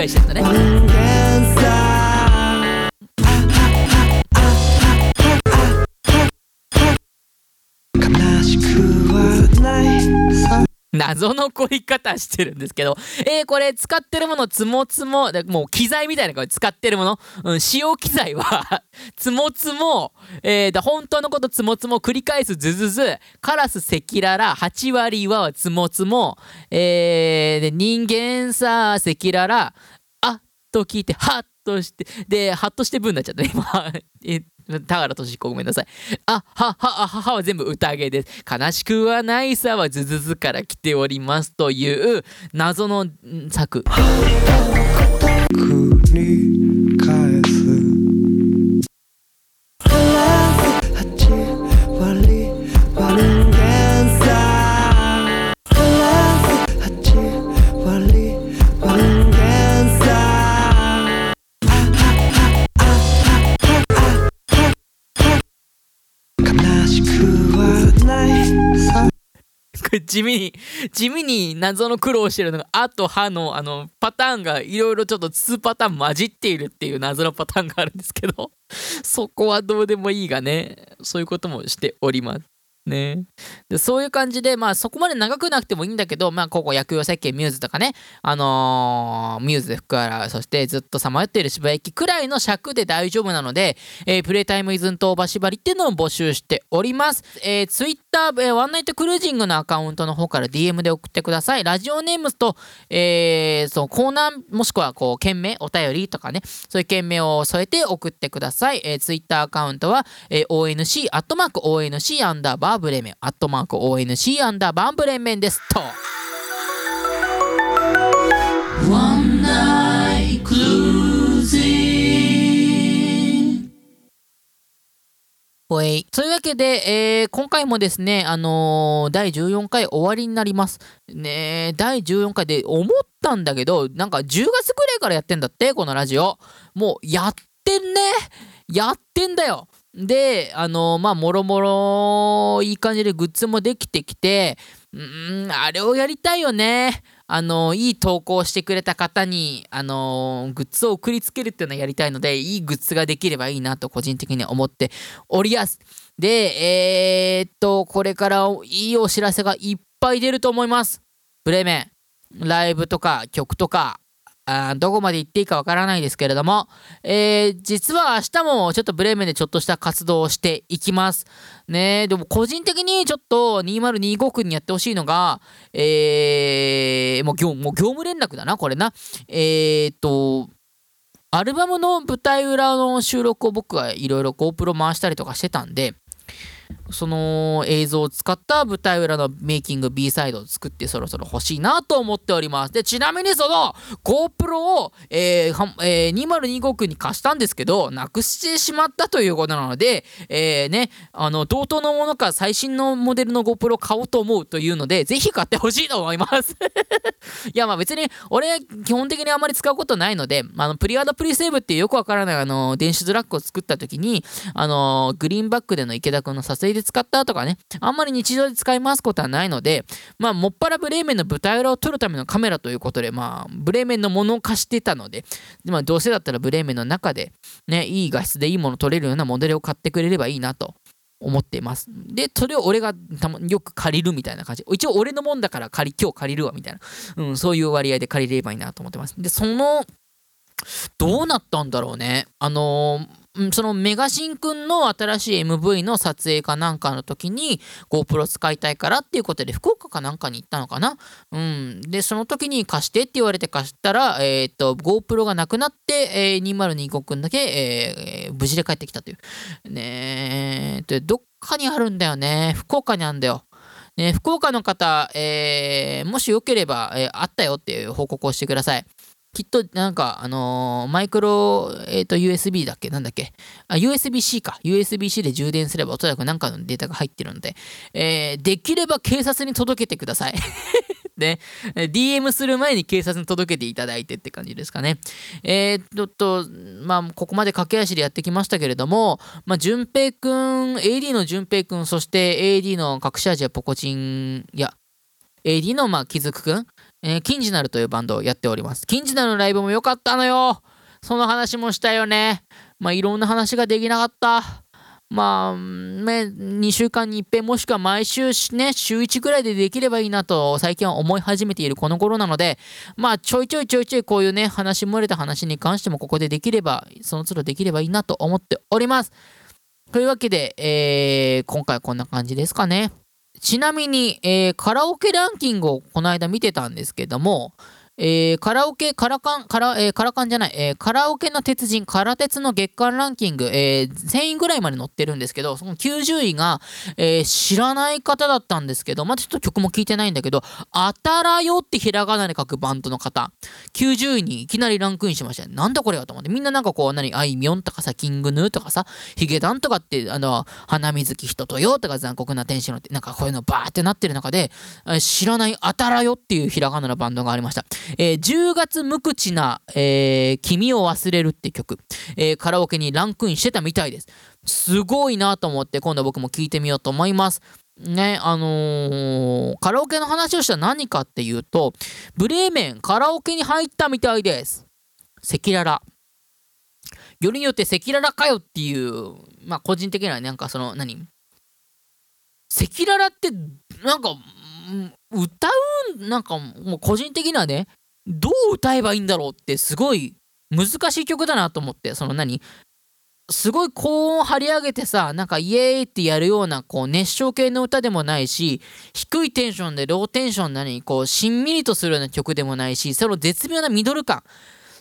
解してったね。謎の凝り方してるんですけど、えー、これ使ってるものつもつももう機材みたいな感じ使ってるもの、うん、使用機材は つもつも、えー、だ本当のことつもつも繰り返すズズズカラス赤裸々8割はつもつも、えー、で人間さ赤裸々あっと聞いてはっとしてでハッとしてブーになっちゃったね。今え田原俊彦ごめんなさい。あははあははは全部宴です。悲しくはないさはズズズから来ておりますという謎の作。これ地味に地味に謎の苦労してるのが「あ」と「は」のあのパターンがいろいろちょっと2パターン混じっているっていう謎のパターンがあるんですけどそこはどうでもいいがねそういうこともしております。ね、でそういう感じで、まあ、そこまで長くなくてもいいんだけど、まあ、ここ、薬用設計ミューズとかね、あのーミューズで福原、そしてずっとさまよっている芝駅くらいの尺で大丈夫なので、えープレイタイムイズントオーバー縛りっていうのを募集しております。えー、ツイッター、えーワンナイトクルージングのアカウントの方から DM で送ってください。ラジオネームと、えーそのコーナー、もしくはこう、件名、お便りとかね、そういう件名を添えて送ってください。えー、ツイッターアカウントは、えー ONC、アットマーク ONC アンダーバーブレメン、アットマーク ONC アンダーバーブレメンですと。ほい。というわけで、えー今回もですね、あのー第14回終わりになります。ねえ第14回で思ったんだけど、なんか10月ぐらいからやってんだって、このラジオ。もうやってんね。やってんだよ。で、あのまあ、もろもろいい感じでグッズもできてきて、うーん、あれをやりたいよね。あのいい投稿してくれた方に、あのグッズを送りつけるっていうのをやりたいので、いいグッズができればいいなと個人的に思っておりやす。で、えー、っと、これからいいお知らせがいっぱい出ると思います。ブレメン、ライブとか曲とか、あどこまで行っていいかわからないですけれども、えー実は明日もちょっとブレーメンでちょっとした活動をしていきます。ねでも個人的にちょっと2025区にやってほしいのが、えーもう業もう業務連絡だな、これな。えーっと、アルバムの舞台裏の収録を僕はいろいろ GoPro 回したりとかしてたんで、その映像を使った舞台裏のメイキング B サイドを作ってそろそろ欲しいなと思っております。で、ちなみにその GoPro を、えーはえー2025区に貸したんですけど、なくしてしまったということなので、えーね、あの、同等のものか最新のモデルの GoPro を買おうと思うというので、ぜひ買ってほしいと思います。いや、まあ別に、俺、基本的にあまり使うことないので、あの、プリアドプリセーブっていうよくわからない、あの、電子ドラッグを作った時に、あの、グリーンバックでの池田君の撮影で使ったとかね、あんまり日常で使い回すことはないので、まあ、もっぱらブレーメンの舞台裏を撮るためのカメラということで、まあ、ブレーメンのものを貸してたので、でまあ、どうせだったらブレーメンの中で、ね、いい画質でいいもの撮れるようなモデルを買ってくれればいいなと。思っています。で、それを俺がたまよく借りるみたいな感じ。一応俺のもんだから借り、今日借りるわみたいな。うん、そういう割合で借りればいいなと思ってます。で、その、どうなったんだろうね。あのーうんそのメガシンくんの新しい MV の撮影かなんかの時に GoPro 使いたいからっていうことで福岡かなんかに行ったのかなうん。で、その時に貸してって言われて貸したら、えっ、と、GoPro がなくなって、えー、2025くんだけ、えー無事で帰ってきたという。ねえ、で、どっかにあるんだよね。福岡にあるんだよ。ね、福岡の方、えーもしよければ、えーあったよっていう報告をしてください。きっとなんかあのーマイクロ、えー、と USB だっけ？なんだっけ？あ USB-C か。USB-C で充電すればおそらく何かのデータが入ってるので、えーできれば警察に届けてください。ね、DM する前に警察に届けていただいてって感じですかね。えー、ちょっと、まあ、ここまで駆け足でやってきましたけれども、まあ、淳平くん、AD の淳平くん、そして AD の隠し味はポコチン、いや、AD のまあ、気づくくん、えーキンジナルというバンドをやっております。キンジナルのライブも良かったのよ。その話もしたよね。まあ、いろんな話ができなかった。まあ、ね、2週間に一遍もしくは毎週ね、週1ぐらいでできればいいなと最近は思い始めているこの頃なので、まあちょいちょいちょいちょいこういうね、話漏れた話に関してもここでできれば、その都度できればいいなと思っております。というわけで、えー今回はこんな感じですかね。ちなみに、えーカラオケランキングをこの間見てたんですけども、えーカラオケ、カラカン、カラ、えーカラカンじゃない、えーカラオケの鉄人、カラ鉄の月間ランキング、えー1000位ぐらいまで載ってるんですけど、その90位が、えー知らない方だったんですけど、まあ、ちょっと曲も聞いてないんだけど、あたらよってひらがなで書くバンドの方、90位にいきなりランクインしました。なんだこれはと思って、みんななんかこう、何、あいみょんとかさ、キングヌーとかさ、ヒゲダンとかって、あの、花水木人とよとか残酷な天使の、なんかこういうのバーってなってる中で、知らないあたらよっていうひらがなのバンドがありました。えー10月無口な、えー君を忘れるって曲、えーカラオケにランクインしてたみたいです。すごいなと思って、今度僕も聞いてみようと思います。ね、あのーカラオケの話をしたら何かっていうと、ブレーメンカラオケに入ったみたいです。赤裸々。よりによって赤裸々かよっていう、まあ個人的にはなんかその何？赤裸々ってなんか歌うなんかもう個人的にはねどう歌えばいいんだろうってすごい難しい曲だなと思ってその何？すごい高音張り上げてさなんかイエーイってやるようなこう熱唱系の歌でもないし低いテンションでローテンションなのにこうしんみりとするような曲でもないしその絶妙なミドル感。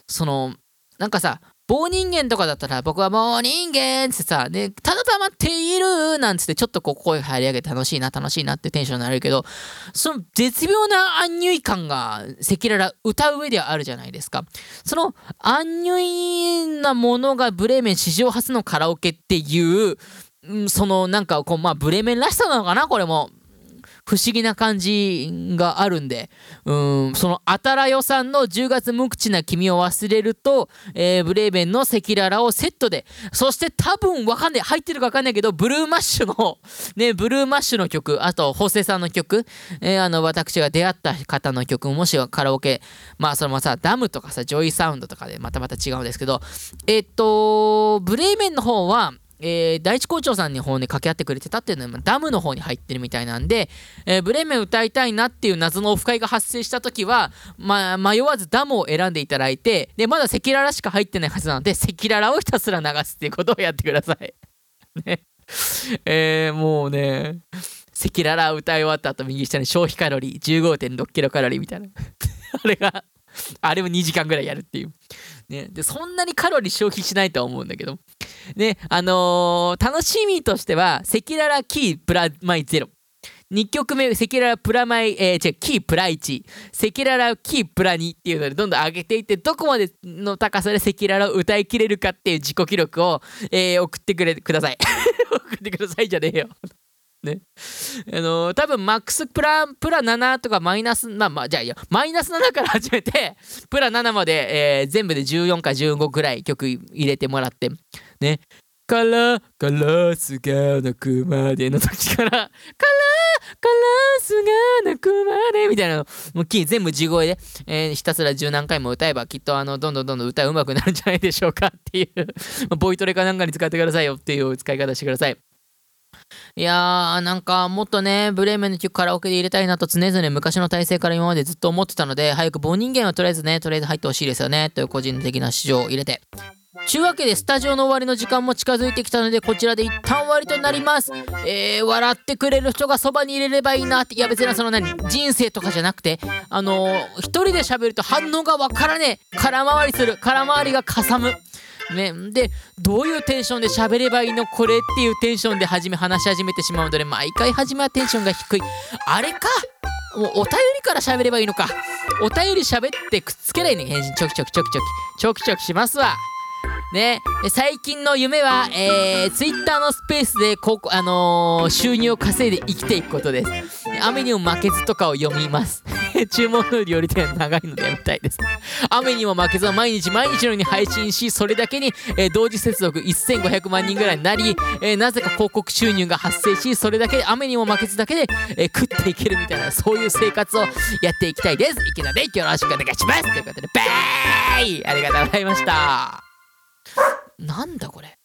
そのなんかさ棒人間とかだったら僕は棒人間ってさ、ね、ただ黙っているなんつってちょっとこう声張り上げて楽しいな楽しいなってテンションになるけどその絶妙なアンニュイ感が赤裸々歌う上ではあるじゃないですか。そのアンニュイなものがブレーメン史上初のカラオケっていうそのなんかこうまあブレーメンらしさなのかなこれも。不思議な感じがあるんで、うん、そのあたらよさんの10月無口な君を忘れると、えーブレーメンの赤裸々をセットで、そして多分わかんない、入ってるかわかんないけど、ブルーマッシュの、ね、ブルーマッシュの曲、あと、ホセさんの曲、えーあの、私が出会った方の曲、もしはカラオケ、まあ、そのままさ、ダムとかさ、 JOYSOUND とかでまたまた違うんですけど、えっと、ブレーメンの方は、えー第一興商さんの方に掛け合ってくれてたっていうのはダムの方に入ってるみたいなんで、えーブレーメン歌いたいなっていう謎のオフ会が発生した時は、ま、迷わずダムを選んでいただいてでまだ赤裸々しか入ってないはずなので赤裸々をひたすら流すっていうことをやってください。ね。えーもうね赤裸々歌い終わった後右下に消費カロリー15.6キロカロリーみたいな あれがあれを2時間ぐらいやるっていう。ね、でそんなにカロリー消費しないとは思うんだけどね、あのー楽しみとしては、赤裸々キープラマイゼロ。2曲目、赤裸々プラマイ、えー、違う、キープラ1。赤裸々キープラ2っていうのでどんどん上げていって、どこまでの高さで赤裸々を歌い切れるかっていう自己記録を、えー送ってくれください。送ってくださいじゃねえよ。ね。あのー多分マックスプラ、プラ7とかマイナス、まあまあ、じゃあいや、マイナス7から始めて、プラ7まで、えー全部で14か15くらい曲入れてもらって、ね。から、カラスが鳴くまでの時から、カラ、カラスが鳴くまでみたいなの、もうキー全部地声で、えーひたすら十何回も歌えば、きっとあの、どんどんどんどん歌うまくなるんじゃないでしょうかっていう、ボイトレかなんかに使ってくださいよっていう使い方してください。いやー、なんかもっとね、ブレーメンの曲カラオケで入れたいなと常々昔の体制から今までずっと思ってたので、早く棒人間はとりあえずね、とりあえず入ってほしいですよね、という個人的な市場を入れて。ちゅうわけでスタジオの終わりの時間も近づいてきたのでこちらで一旦終わりとなります。えー、笑ってくれる人がそばにいれればいいなっていや別にその何人生とかじゃなくてあのー、一人で喋ると反応がわからねえ。空回りする。空回りがかさむ。ね、でどういうテンションで喋ればいいのこれっていうテンションで始め話し始めてしまうので毎回始めはテンションが低い。あれか？もうお便りから喋ればいいのか。お便り喋ってくっつけないね返信。ちょきちょきちょきちょきちょきちょきしますわ。ね最近の夢は、えー、ツイッターのスペースでここ、あのー収入を稼いで生きていくことです。雨にも負けずとかを読みます。注文の料理店長いのでやめたいです。雨にも負けずは毎日毎日のように配信し、それだけに、えー同時接続1500万人ぐらいになり、えーなぜか広告収入が発生し、それだけで雨にも負けずだけで、えー食っていけるみたいな、そういう生活をやっていきたいです。池田でよろしくお願いします。ということで、バーイありがとうございました。なんだこれ。